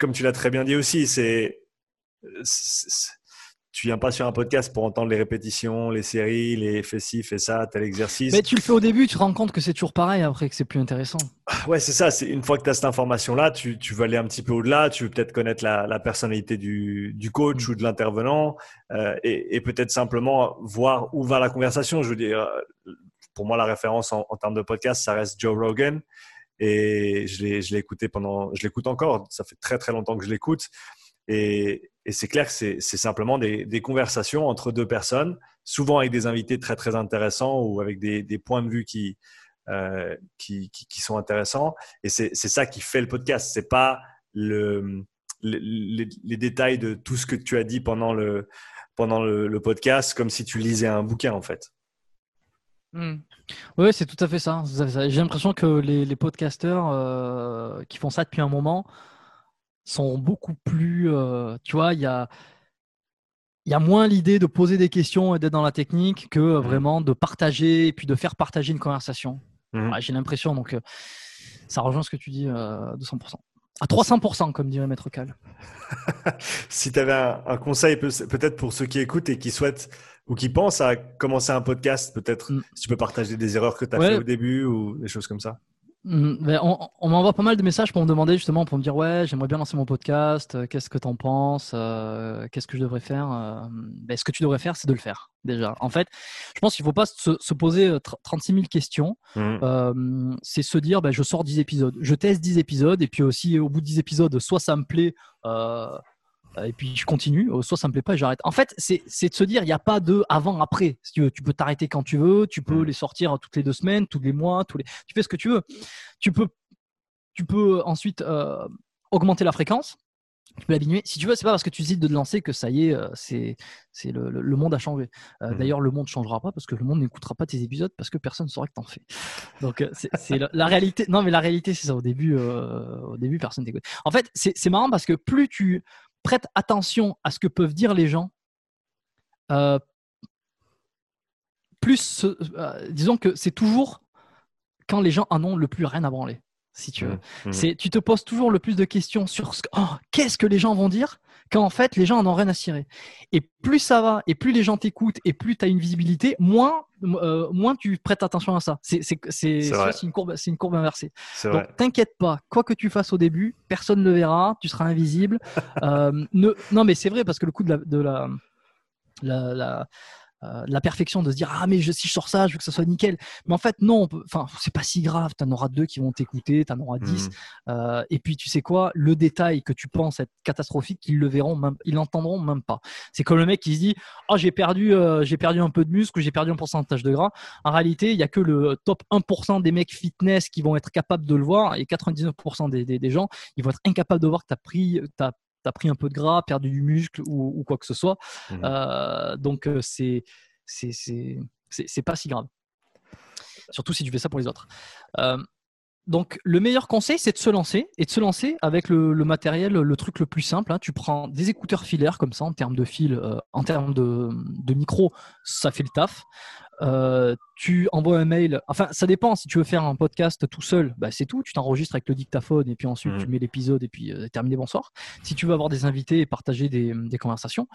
comme tu l'as très bien dit aussi, c'est, tu viens pas sur un podcast pour entendre les répétitions, les séries, les fais ci, fais ça, tel exercice. Mais tu le fais au début, tu te rends compte que c'est toujours pareil après, que c'est plus intéressant. Ouais, c'est ça. C'est une fois que tu as cette information-là, tu, tu, veux aller un petit peu au-delà. Tu veux peut-être connaître la, la personnalité du, du, coach mm. ou de l'intervenant euh, et, et peut-être simplement voir où va la conversation. Je veux dire, pour moi, la référence en, en termes de podcast, ça reste Joe Rogan. Et je l'ai écouté pendant, je l'écoute encore. Ça fait très très longtemps que je l'écoute. Et, c'est clair que c'est simplement des, conversations entre deux personnes, souvent avec des invités très très intéressants ou avec des, points de vue qui, euh, qui, qui, sont intéressants. Et c'est ça qui fait le podcast. C'est pas le, les, les, détails de tout ce que tu as dit pendant le, pendant le, podcast, comme si tu lisais un bouquin en fait. Hmm. Oui, c'est tout à fait ça. J'ai l'impression que les, les podcasteurs euh, qui font ça depuis un moment, sont beaucoup plus. Euh, tu vois, il y a, y a moins l'idée de poser des questions et d'être dans la technique que euh, mmh. vraiment de partager et puis de faire partager une conversation. Mmh. J'ai l'impression, donc euh, ça rejoint ce que tu dis de 100%. À 300%, comme dirait Maître Cal. si tu avais un, conseil peut-être pour ceux qui écoutent et qui souhaitent ou qui pensent à commencer un podcast, peut-être mmh. si tu peux partager des erreurs que tu as fait au début ou des choses comme ça. Mhm. on, m'envoie pas mal de messages pour me demander justement, pour me dire ouais, j'aimerais bien lancer mon podcast, euh, qu'est-ce que tu en penses, euh, qu'est-ce que je devrais faire. Euh, ben, ce que tu devrais faire, c'est de le faire déjà. En fait, je pense qu'il ne faut pas se, poser 36 000 questions. Mhm. c'est se dire, ben, je sors 10 épisodes, je teste 10 épisodes et puis aussi au bout de 10 épisodes, soit ça me plaît euh, et puis je continue, euh, soit ça me plaît pas et j'arrête. En fait, c'est de se dire, il n'y a pas de avant-après. tu, tu peux t'arrêter quand tu veux, tu peux mm. les sortir toutes les deux semaines, tous les mois, tous les... tu fais ce que tu veux. Tu peux, tu peux ensuite euh, augmenter la fréquence. Tu peux l'abîmer. Si tu veux, c'est pas parce que tu décides de te lancer que ça y est, c'est c'est le, le, monde a changé. Mm. D'ailleurs, le monde changera pas parce que le monde n'écoutera pas tes épisodes parce que personne ne saura que t'en fais. Donc c'est la, la, réalité. Non, mais la réalité, c'est ça. Au début, au début, personne t'écoute. En fait, c'est marrant parce que plus tu prête attention à ce que peuvent dire les gens, euh, plus, euh, disons que c'est toujours quand les gens en ont le plus rien à branler, si tu veux. Mmh, mmh. C'est, tu te poses toujours le plus de questions sur ce, oh, qu'est-ce que les gens vont dire? Quand en fait les gens en ont rien à cirer. Et plus ça va, et plus les gens t'écoutent, et plus tu as une visibilité, moins, euh, moins tu prêtes attention à ça. C'est, une, courbe, c'est une courbe inversée. Donc t'inquiète pas, quoi que tu fasses au début, personne ne le verra, tu seras invisible. euh, ne, non mais c'est vrai parce que le coup de la, de la, la, la euh, la perfection de se dire ah mais je, si je sors ça je veux que ça soit nickel. Mais en fait non enfin c'est pas si grave. Tu en auras deux qui vont t'écouter tu en auras dix. Mmh. euh, et puis tu sais quoi? Le détail que tu penses être catastrophique ils le verront même ils l'entendront même pas. C'est comme le mec qui se dit oh j'ai perdu euh, j'ai perdu un peu de muscle j'ai perdu un pourcentage de gras. En réalité il y a que le top 1% des mecs fitness qui vont être capables de le voir et 99% des, des, gens ils vont être incapables de voir que tu as pris as tu as pris un peu de gras, perdu du muscle ou, quoi que ce soit. Mmh. Euh, donc, euh, c'est c'est pas si grave. Surtout si tu fais ça pour les autres. Euh, donc, le meilleur conseil, c'est de se lancer et de se lancer avec le, matériel, le truc le plus simple. Hein. Tu prends des écouteurs filaires comme ça, en termes de fil, en termes de, de, micro, ça fait le taf. Euh, tu envoies un mail. Enfin, ça dépend. Si tu veux faire un podcast tout seul, bah, c'est tout. Tu t'enregistres avec le dictaphone et puis ensuite tu Mhm. mets l'épisode et puis euh, terminé, bonsoir. Si tu veux avoir des invités et partager des, des conversations,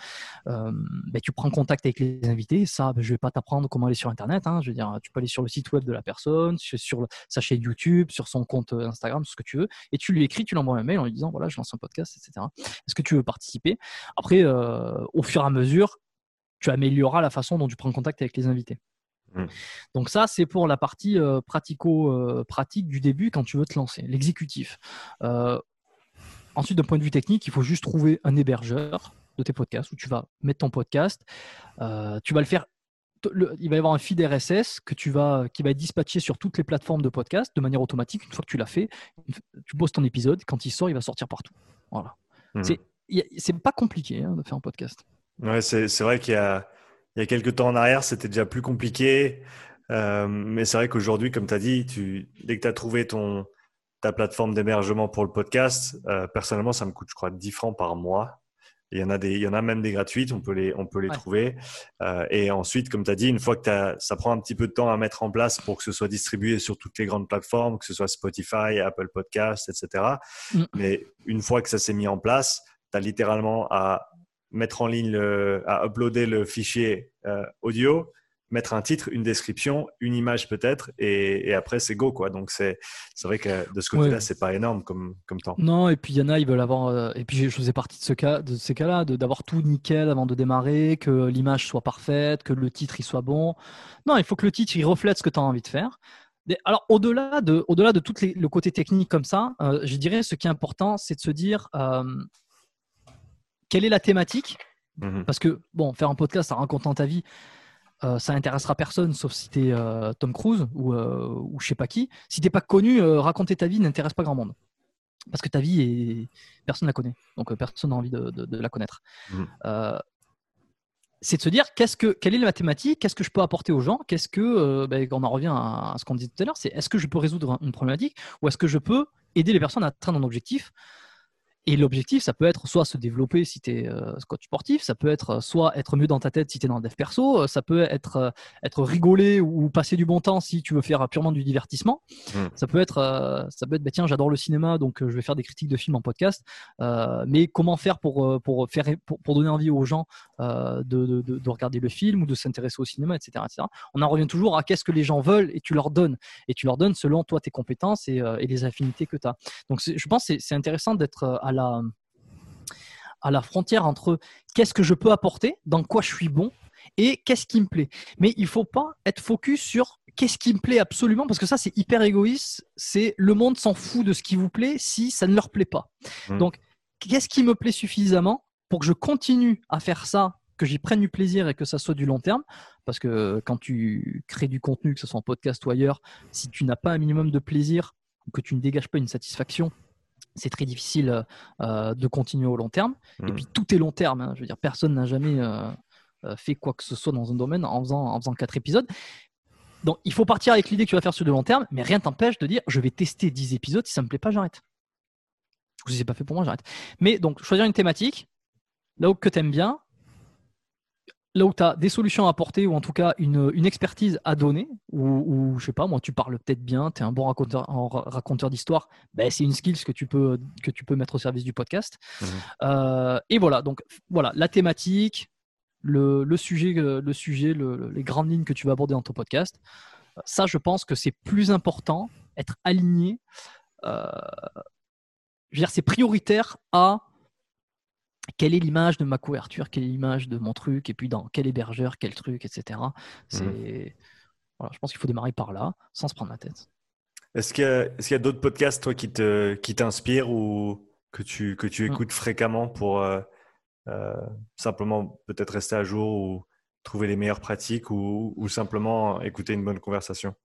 euh, bah, tu prends contact avec les invités. Ça, bah, je vais pas t'apprendre comment aller sur Internet. hein. Je veux dire, tu peux aller sur le site web de la personne, sur le- sa chaîne YouTube, sur son compte euh, Instagram, tout ce que tu veux, et tu lui écris, tu l'envoies un mail en lui disant voilà, je lance un podcast, etc. Est-ce que tu veux participer? Après, au fur et à mesure, tu amélioreras la façon dont tu prends contact avec les invités. Mm. Donc ça, c'est pour la partie euh, pratico-pratique du début quand tu veux te lancer, l'exécutif. Euh, ensuite, d'un point de vue technique, il faut juste trouver un hébergeur de tes podcasts où tu vas mettre ton podcast. Euh, tu vas le faire. le- il va y avoir un feed RSS que tu vas, qui va être dispatché sur toutes les plateformes de podcast de manière automatique. Une fois que tu l'as fait, tu poses ton épisode. Quand il sort, il va sortir partout. Voilà. A- c'est pas compliqué hein, de faire un podcast. Ouais, c'est vrai qu'il y a, il y a quelques temps en arrière, c'était déjà plus compliqué. Euh, mais c'est vrai qu'aujourd'hui, comme tu as dit, tu, dès que tu as trouvé ton, ta plateforme d'hébergement pour le podcast, euh, personnellement, ça me coûte, je crois, 10 francs par mois. Il y en a, des, il y en a même des gratuites, on peut les, on peut les Ouais. trouver. Euh, et ensuite, comme tu as dit, une fois que t'as- ça prend un petit peu de temps à mettre en place pour que ce soit distribué sur toutes les grandes plateformes, que ce soit Spotify, Apple Podcasts, etc. Mm. Mais une fois que ça s'est mis en place, tu as littéralement à mettre en ligne, le, à uploader le fichier euh, audio, mettre un titre, une description, une image peut-être, et, et après c'est go quoi. Donc c'est c'est vrai que de ce côté-là, Ouais. c'est pas énorme comme, comme temps. Non, et puis il y en a, ils veulent avoir. euh, et puis je faisais partie de, ce cas, de ces cas-là, d'avoir tout nickel avant de démarrer, que l'image soit parfaite, que le titre il soit bon. Non, il faut que le titre il reflète ce que tu as envie de faire. Alors, au-delà de, au-delà de tout le côté technique comme ça, euh, je dirais ce qui est important, c'est de se dire euh, quelle est la thématique Mhm. Parce que, bon, faire un podcast en racontant ta vie, euh, ça intéressera personne, sauf si tu es Tom Cruise ou, euh, ou je sais pas qui. Si t'es pas connu, euh, raconter ta vie n'intéresse pas grand monde. Parce que ta vie, est... personne ne la connaît. Donc, euh, personne n'a envie de, de- de la connaître. Mhm. Euh, c'est de se dire qu'est-ce que, quelle est la mathématique, qu'est-ce que je peux apporter aux gens, qu'est-ce que, euh, ben, on en revient à, à ce qu'on disait tout à l'heure, c'est est-ce que je peux résoudre une problématique ou est-ce que je peux aider les personnes à atteindre un objectif? Et l'objectif, ça peut être soit se développer si tu es coach sportif, ça peut être euh, soit être mieux dans ta tête si tu es dans le dev perso, euh, ça peut être, euh, être rigoler ou passer du bon temps si tu veux faire euh, purement du divertissement. Mm. Ça peut être, euh, ça peut être bah, tiens, j'adore le cinéma, donc euh, je vais faire des critiques de films en podcast. Euh, mais comment faire pour, euh, pour, faire, pour, pour donner envie aux gens euh, de, de, de- de regarder le film ou de s'intéresser au cinéma, etc., etc. On en revient toujours à qu'est-ce que les gens veulent et tu leur donnes. Et tu leur donnes selon toi tes compétences et, euh, et les affinités que tu as. Donc je pense que c'est- c'est intéressant d'être euh, à la, à la frontière entre qu'est-ce que je peux apporter, dans quoi je suis bon et qu'est-ce qui me plaît. Mais il faut pas être focus sur qu'est-ce qui me plaît absolument parce que ça c'est hyper égoïste. C'est le monde s'en fout de ce qui vous plaît si ça ne leur plaît pas. Mm. Donc qu'est-ce qui me plaît suffisamment pour que je continue à faire ça que j'y prenne du plaisir et que ça soit du long terme, parce que quand tu crées du contenu, que ce soit en podcast ou ailleurs, si tu n'as pas un minimum de plaisir ou que tu ne dégages pas une satisfaction, c'est très difficile euh, de continuer au long terme. Et Mm. puis tout est long terme. hein. Je veux dire, personne n'a jamais euh, euh, fait quoi que ce soit dans un domaine en faisant, en faisant quatre épisodes. Donc il faut partir avec l'idée que tu vas faire sur du long terme, mais rien t'empêche de dire je vais tester 10 épisodes, si ça me plaît pas, j'arrête. Ou si c'est pas fait pour moi, j'arrête. Mais donc choisir une thématique, là où que tu aimes bien, là où tu as des solutions à apporter ou en tout cas une, une expertise à donner, ou, ou je sais pas, moi tu parles peut-être bien, tu es un bon raconteur, d'histoire, ben, c'est une skills que tu, peux, que tu peux mettre au service du podcast. Mhm. Euh, et voilà, donc voilà, la thématique, le, le sujet, euh, le sujet le- le- les grandes lignes que tu vas aborder dans ton podcast. Euh, Ça, je pense que c'est plus important, être aligné. euh, je veux dire, c'est prioritaire à quelle est l'image de ma couverture, quelle est l'image de mon truc, et puis dans quel hébergeur, quel truc, etc. C'est voilà, je pense qu'il faut démarrer par là, sans se prendre la tête. Est-ce qu'il y a, est-ce qu'il y a d'autres podcasts toi qui te qui t'inspirent ou que tu que tu Mm. écoutes fréquemment pour euh, euh, simplement peut-être rester à jour ou trouver les meilleures pratiques ou, ou simplement écouter une bonne conversation?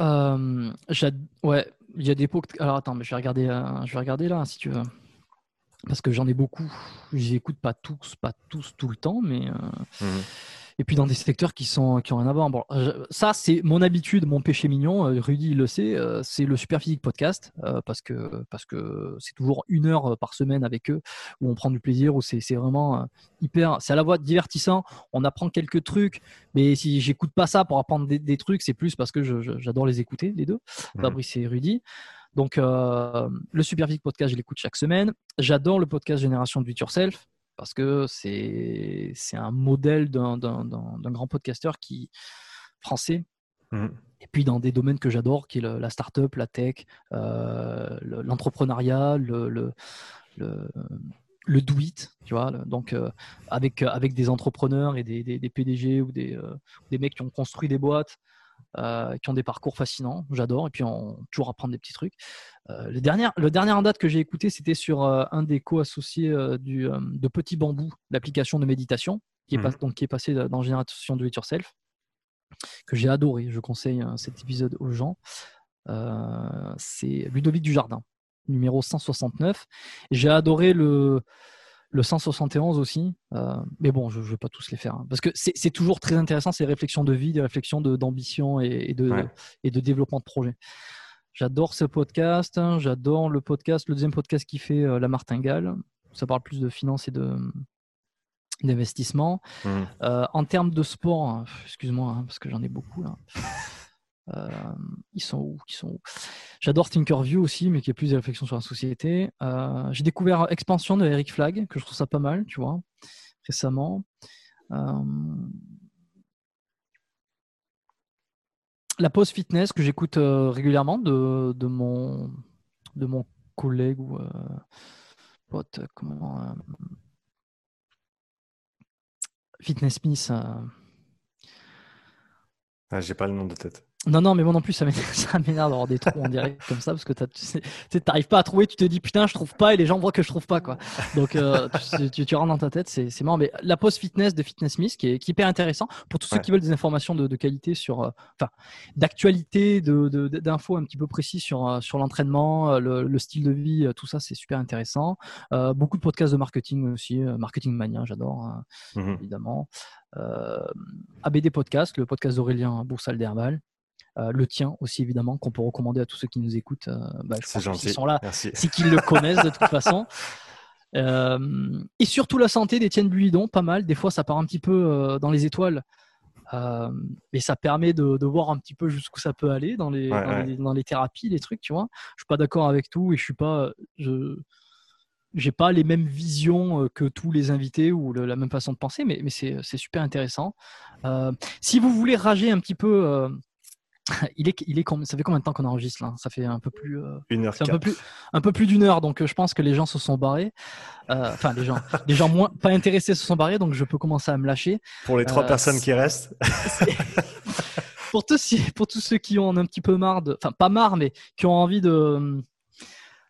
Euh, j'ad- ouais, il y a des pots. Alors attends, mais je vais regarder, je vais regarder là si tu veux, parce que j'en ai beaucoup. Je les écoute pas tous, pas tous tout le temps, mais euh, Mhm. et puis dans des secteurs qui sont qui ont rien à voir. Bon, ça c'est mon habitude, mon péché mignon. Euh, Rudy il le sait, euh, c'est le Super Physique Podcast euh, parce que parce que c'est toujours une heure par semaine avec eux où on prend du plaisir, où c'est vraiment hyper, c'est à la fois divertissant. On apprend quelques trucs, mais si j'écoute pas ça pour apprendre des, trucs, c'est plus parce que j'adore les écouter les deux, mmh. Fabrice et Rudy. Donc le Super Physique Podcast, je l'écoute chaque semaine. J'adore le podcast Génération Do It Yourself parce que c'est un modèle d'un grand podcasteur qui français. Mmh. Et puis dans des domaines que j'adore, qui est la startup, la tech, euh, l'entrepreneuriat, le, le, le, do it, tu vois. Donc euh, avec, avec des entrepreneurs et des, des, PDG ou des, euh, des mecs qui ont construit des boîtes, euh, qui ont des parcours fascinants, j'adore, et puis on toujours apprendre des petits trucs. Euh, le, dernier, le dernier en date que j'ai écouté, c'était sur euh, un des co-associés du, de Petit Bambou, l'application de méditation, qui est, mhm. donc, qui est passé dans Génération Do It Yourself, que j'ai adoré. Je conseille cet épisode aux gens. c'est Ludovic Dujardin, numéro 169. J'ai adoré le, le 171 aussi. Euh, mais bon, je ne vais pas tous les faire. Hein, parce que c'est toujours très intéressant, ces réflexions de vie, des réflexions d'ambition et, de, et de développement de projet. J'adore ce podcast. Hein, j'adore le podcast, le deuxième podcast qui fait euh, La Martingale. Ça parle plus de finance et de d'investissement. Mmh. Euh, en termes de sport, hein, excuse-moi, parce que j'en ai beaucoup là. Euh, ils sont où, J'adore Thinkerview aussi, mais qui est plus des réflexions sur la société. Euh, j'ai découvert Expansion de Eric Flag, que je trouve ça pas mal, tu vois, récemment. Euh, la pause fitness que j'écoute régulièrement de, de, mon, de mon collègue ou pote, comment. Fitness Smith. Ah, j'ai pas le nom de tête. Non, non, mais moi non plus, ça m'énerve d'avoir des trous en direct comme ça parce que tu n'arrives pas à trouver, tu te dis putain, je trouve pas et les gens voient que je trouve pas. quoi. Donc euh, tu, tu, rentres dans ta tête, c'est marrant. Mais la pause fitness de Fitness Smith qui est, qui est hyper intéressant pour tous ceux qui veulent des informations de, qualité sur, euh, enfin, d'actualité, d'infos un petit peu précis sur, euh, sur l'entraînement, le, style de vie, tout ça, c'est super intéressant. beaucoup de podcasts de marketing aussi, Marketing Mania, j'adore, hein, mmh évidemment. ABD Podcast, le podcast d'Aurélien Boursal d'Herbal. Euh, le tien aussi évidemment, qu'on peut recommander à tous ceux qui nous écoutent. Euh, bah, c'est gentil. sont là, c'est qu'ils le connaissent de toute façon. Euh, et surtout la santé d'Étienne Buidon, pas mal. Des fois, ça part un petit peu dans les étoiles. mais ça permet de, voir un petit peu jusqu'où ça peut aller dans les, dans, les, thérapies, les trucs, tu vois. Je suis pas d'accord avec tout et je suis pas, je, j'ai pas les mêmes visions que tous les invités ou la même façon de penser, mais, mais c'est, super intéressant. si vous voulez rager un petit peu il est, il est, ça fait combien de temps qu'on enregistre là? Ça fait un peu plus, euh, une heure un peu plus, un peu plus d'une heure. Donc, euh, je pense que les gens se sont barrés. Euh, enfin, les gens, les gens moins pas intéressés se sont barrés. Donc, je peux commencer à me lâcher. Pour les trois personnes qui restent. pour tous, pour tous ceux qui ont un petit peu marre de, enfin, pas marre, mais qui ont envie de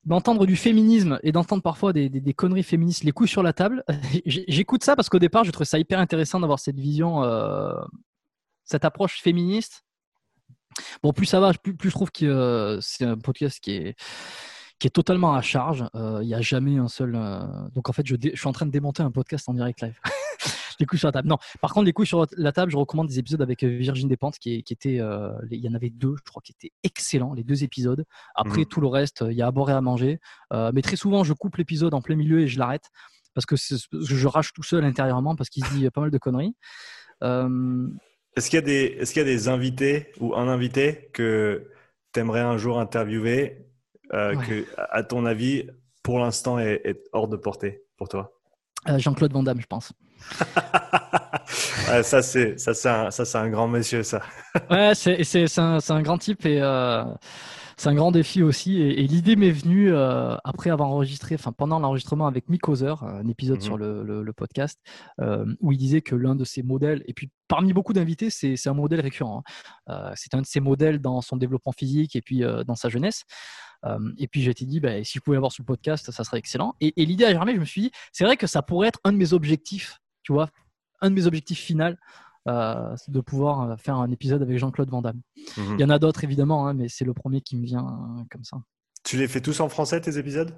d'entendre du féminisme et d'entendre parfois des, des, conneries féministes, les couilles sur la table. J'écoute ça parce qu'au départ, je trouve ça hyper intéressant d'avoir cette vision, cette approche féministe Bon, plus ça va, plus, je trouve que euh, c'est un podcast qui est, qui est totalement à charge. Euh, il n'y a jamais un seul. Euh, donc en fait, je, je, suis en train de démonter un podcast en direct live. les couilles sur la table. Non, par contre, les couilles sur la table, je recommande des épisodes avec Virginie Despentes qui, qui étaient. il y en avait deux, je crois, qui étaient excellents, les deux épisodes. Après, mmh. tout le reste, il y a à boire et à manger. mais très souvent, je coupe l'épisode en plein milieu et je l'arrête parce que, je rage tout seul intérieurement parce qu'il se dit pas mal de conneries. Est-ce qu'il y, a des, est qu'il y a des invités ou un invité que tu aimerais un jour interviewer euh, que, à ton avis, pour l'instant, est, hors de portée pour toi? Euh, Jean-Claude Van Damme, je pense. ça, c'est, ça, c'est un, ça, un grand monsieur, ça. ouais, c'est, un, un grand type et. Euh, c'est un grand défi aussi. Et, l'idée m'est venue euh, après avoir enregistré, enfin pendant l'enregistrement avec Mick Ozer, un épisode sur mhm. le, podcast, euh, où il disait que l'un de ses modèles, et puis parmi beaucoup d'invités, c'est un modèle récurrent. Hein. Euh, c'est un de ses modèles dans son développement physique et puis dans sa jeunesse. et puis j'ai été dit, bah, si je pouvais l'avoir sur le podcast, ça serait excellent. Et, et l'idée a germé, je me suis dit, c'est vrai que ça pourrait être un de mes objectifs, tu vois, un de mes objectifs finaux de pouvoir euh, faire un épisode avec Jean-Claude Van Damme. Mhm. Il y en a d'autres évidemment, hein, mais c'est le premier qui me vient euh, comme ça. Tu les fais tous en français tes épisodes?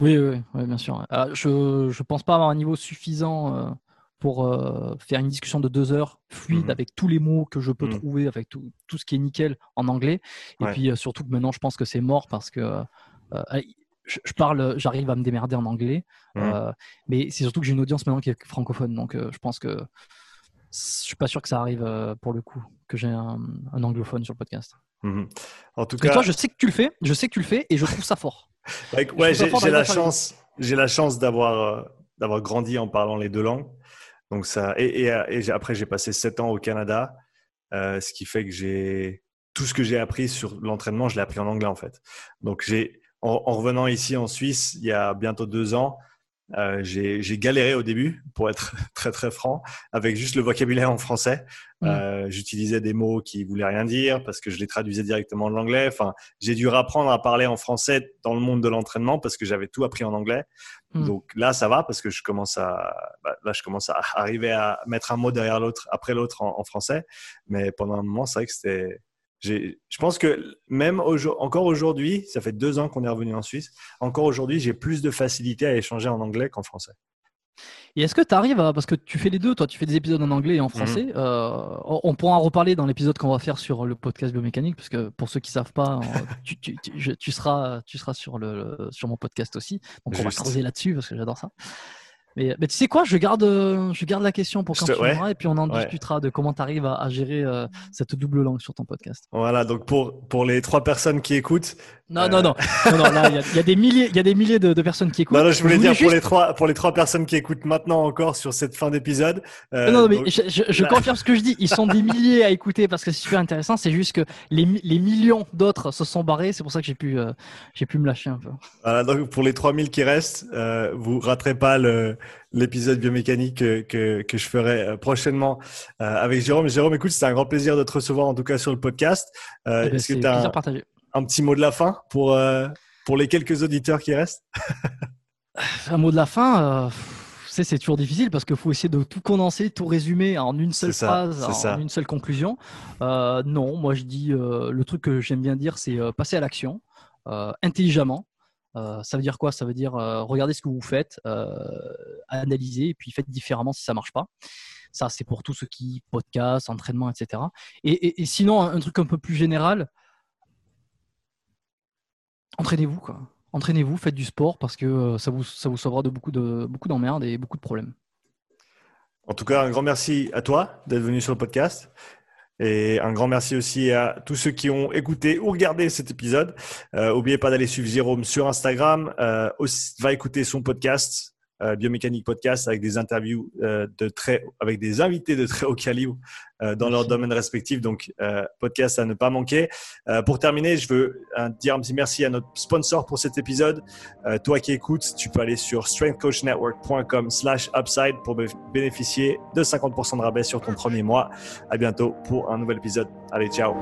Oui, oui, bien sûr. je ne pense pas avoir un niveau suffisant pour euh, faire une discussion de deux heures fluide Mhm. avec tous les mots que je peux Mhm. trouver, avec tout, tout ce qui est nickel en anglais. Et Ouais. puis euh, surtout que maintenant, je pense que c'est mort parce que euh, euh, je, je parle, j'arrive à me démerder en anglais. Euh, mais c'est surtout que j'ai une audience maintenant qui est francophone. Donc euh, je pense que je suis pas sûr que ça arrive euh, pour le coup, que j'ai un, un anglophone sur le podcast. Mhm. En tout Parce cas, toi, je sais que tu le fais, je sais que tu le fais et je trouve ça fort. Ouais, j'ai la chance, j'ai la chance d'avoir euh, d'avoir grandi en parlant les deux langues. Donc ça, et, et, euh, et après j'ai passé sept ans au Canada, euh, ce qui fait que j'ai tout ce que j'ai appris sur l'entraînement, je l'ai appris en anglais en fait. Donc j'ai en, en revenant ici en Suisse il y a bientôt deux ans, euh, j'ai galéré au début pour être très très franc avec juste le vocabulaire en français. Mm. Euh, J'utilisais des mots qui voulaient rien dire parce que je les traduisais directement en anglais. Enfin, j'ai dû apprendre à parler en français dans le monde de l'entraînement parce que j'avais tout appris en anglais. Mm. Donc là, ça va parce que je commence à, bah, là, je commence à arriver à mettre un mot derrière l'autre, après l'autre en, en français. Mais pendant un moment, c'est vrai que c'était, je pense que même encore aujourd'hui, ça fait deux ans qu'on est revenu en Suisse. Encore aujourd'hui, j'ai plus de facilité à échanger en anglais qu'en français. Et est-ce que tu arrives à. Parce que tu fais les deux, toi, tu fais des épisodes en anglais et en français. Mhm. euh, on pourra en reparler dans l'épisode qu'on va faire sur le podcast biomécanique, parce que pour ceux qui savent pas, tu, tu- tu- je- tu seras, tu seras sur, le, sur mon podcast aussi. Donc on va creuser là-dessus, parce que j'adore ça. Mais, mais tu sais quoi, je garde, euh, je garde la question pour quand te- tu ouais. viendras et puis on en Ouais. discutera de comment tu arrives à, à gérer euh, cette double langue sur ton podcast. Voilà. Donc pour, pour les trois personnes qui écoutent, Non, Euh. non, non, non, non, là, il y a- il y, a des milliers, il y a des milliers de, de personnes qui écoutent. non, non, je voulais dire pour les trois, pour les trois personnes qui écoutent maintenant encore sur cette fin d'épisode. euh, non, non, mais donc- je, je- je là- confirme ce que je dis. Ils sont des milliers à écouter parce que c'est super intéressant. C'est juste que les, les millions d'autres se sont barrés. C'est pour ça que j'ai pu, j'ai pu me lâcher un peu. Voilà, donc pour les 3000 qui restent, vous raterez pas le- l'épisode biomécanique que, que, que je ferai euh, prochainement euh, avec Jérôme. Jérôme, écoute, c'était un grand plaisir de te recevoir en tout cas sur le podcast. Euh, Eh ben, Est-ce que tu as un, petit mot de la fin pour, pour les quelques auditeurs qui restent? Un mot de la fin. c'est toujours difficile parce qu'il faut essayer de tout condenser, tout résumer en une seule ça, phrase, en, ça. une seule conclusion. Euh, non, moi je dis euh, le truc que j'aime bien dire, c'est euh, passer à l'action intelligemment. Euh, ça veut dire quoi? Ça veut dire euh, regardez ce que vous faites, euh, analysez et puis faites différemment si ça marche pas. Ça, c'est pour tout ce qui podcast, entraînement, etc. Et, sinon, un, truc un peu plus général, entraînez-vous. Entraînez-vous, faites du sport parce que euh, ça vous, ça vous sauvera de beaucoup de beaucoup d'emmerdes et beaucoup de problèmes. En tout cas, un grand merci à toi d'être venu sur le podcast. Et un grand merci aussi à tous ceux qui ont écouté ou regardé cet épisode. Euh, N'oubliez pas d'aller suivre Jérôme sur Instagram. Euh, aussi, va écouter son podcast, euh, Biomécanique Podcast, avec des interviews euh, de très, avec des invités de très haut calibre euh, dans leur domaine respectif. Donc, euh, podcast à ne pas manquer. Euh, pour terminer, je veux dire un petit merci à notre sponsor pour cet épisode. Toi qui écoutes, tu peux aller sur strengthcoachnetwork.com slash upside pour bé- bénéficier de 50% de rabais sur ton premier mois. À bientôt pour un nouvel épisode. Allez, ciao.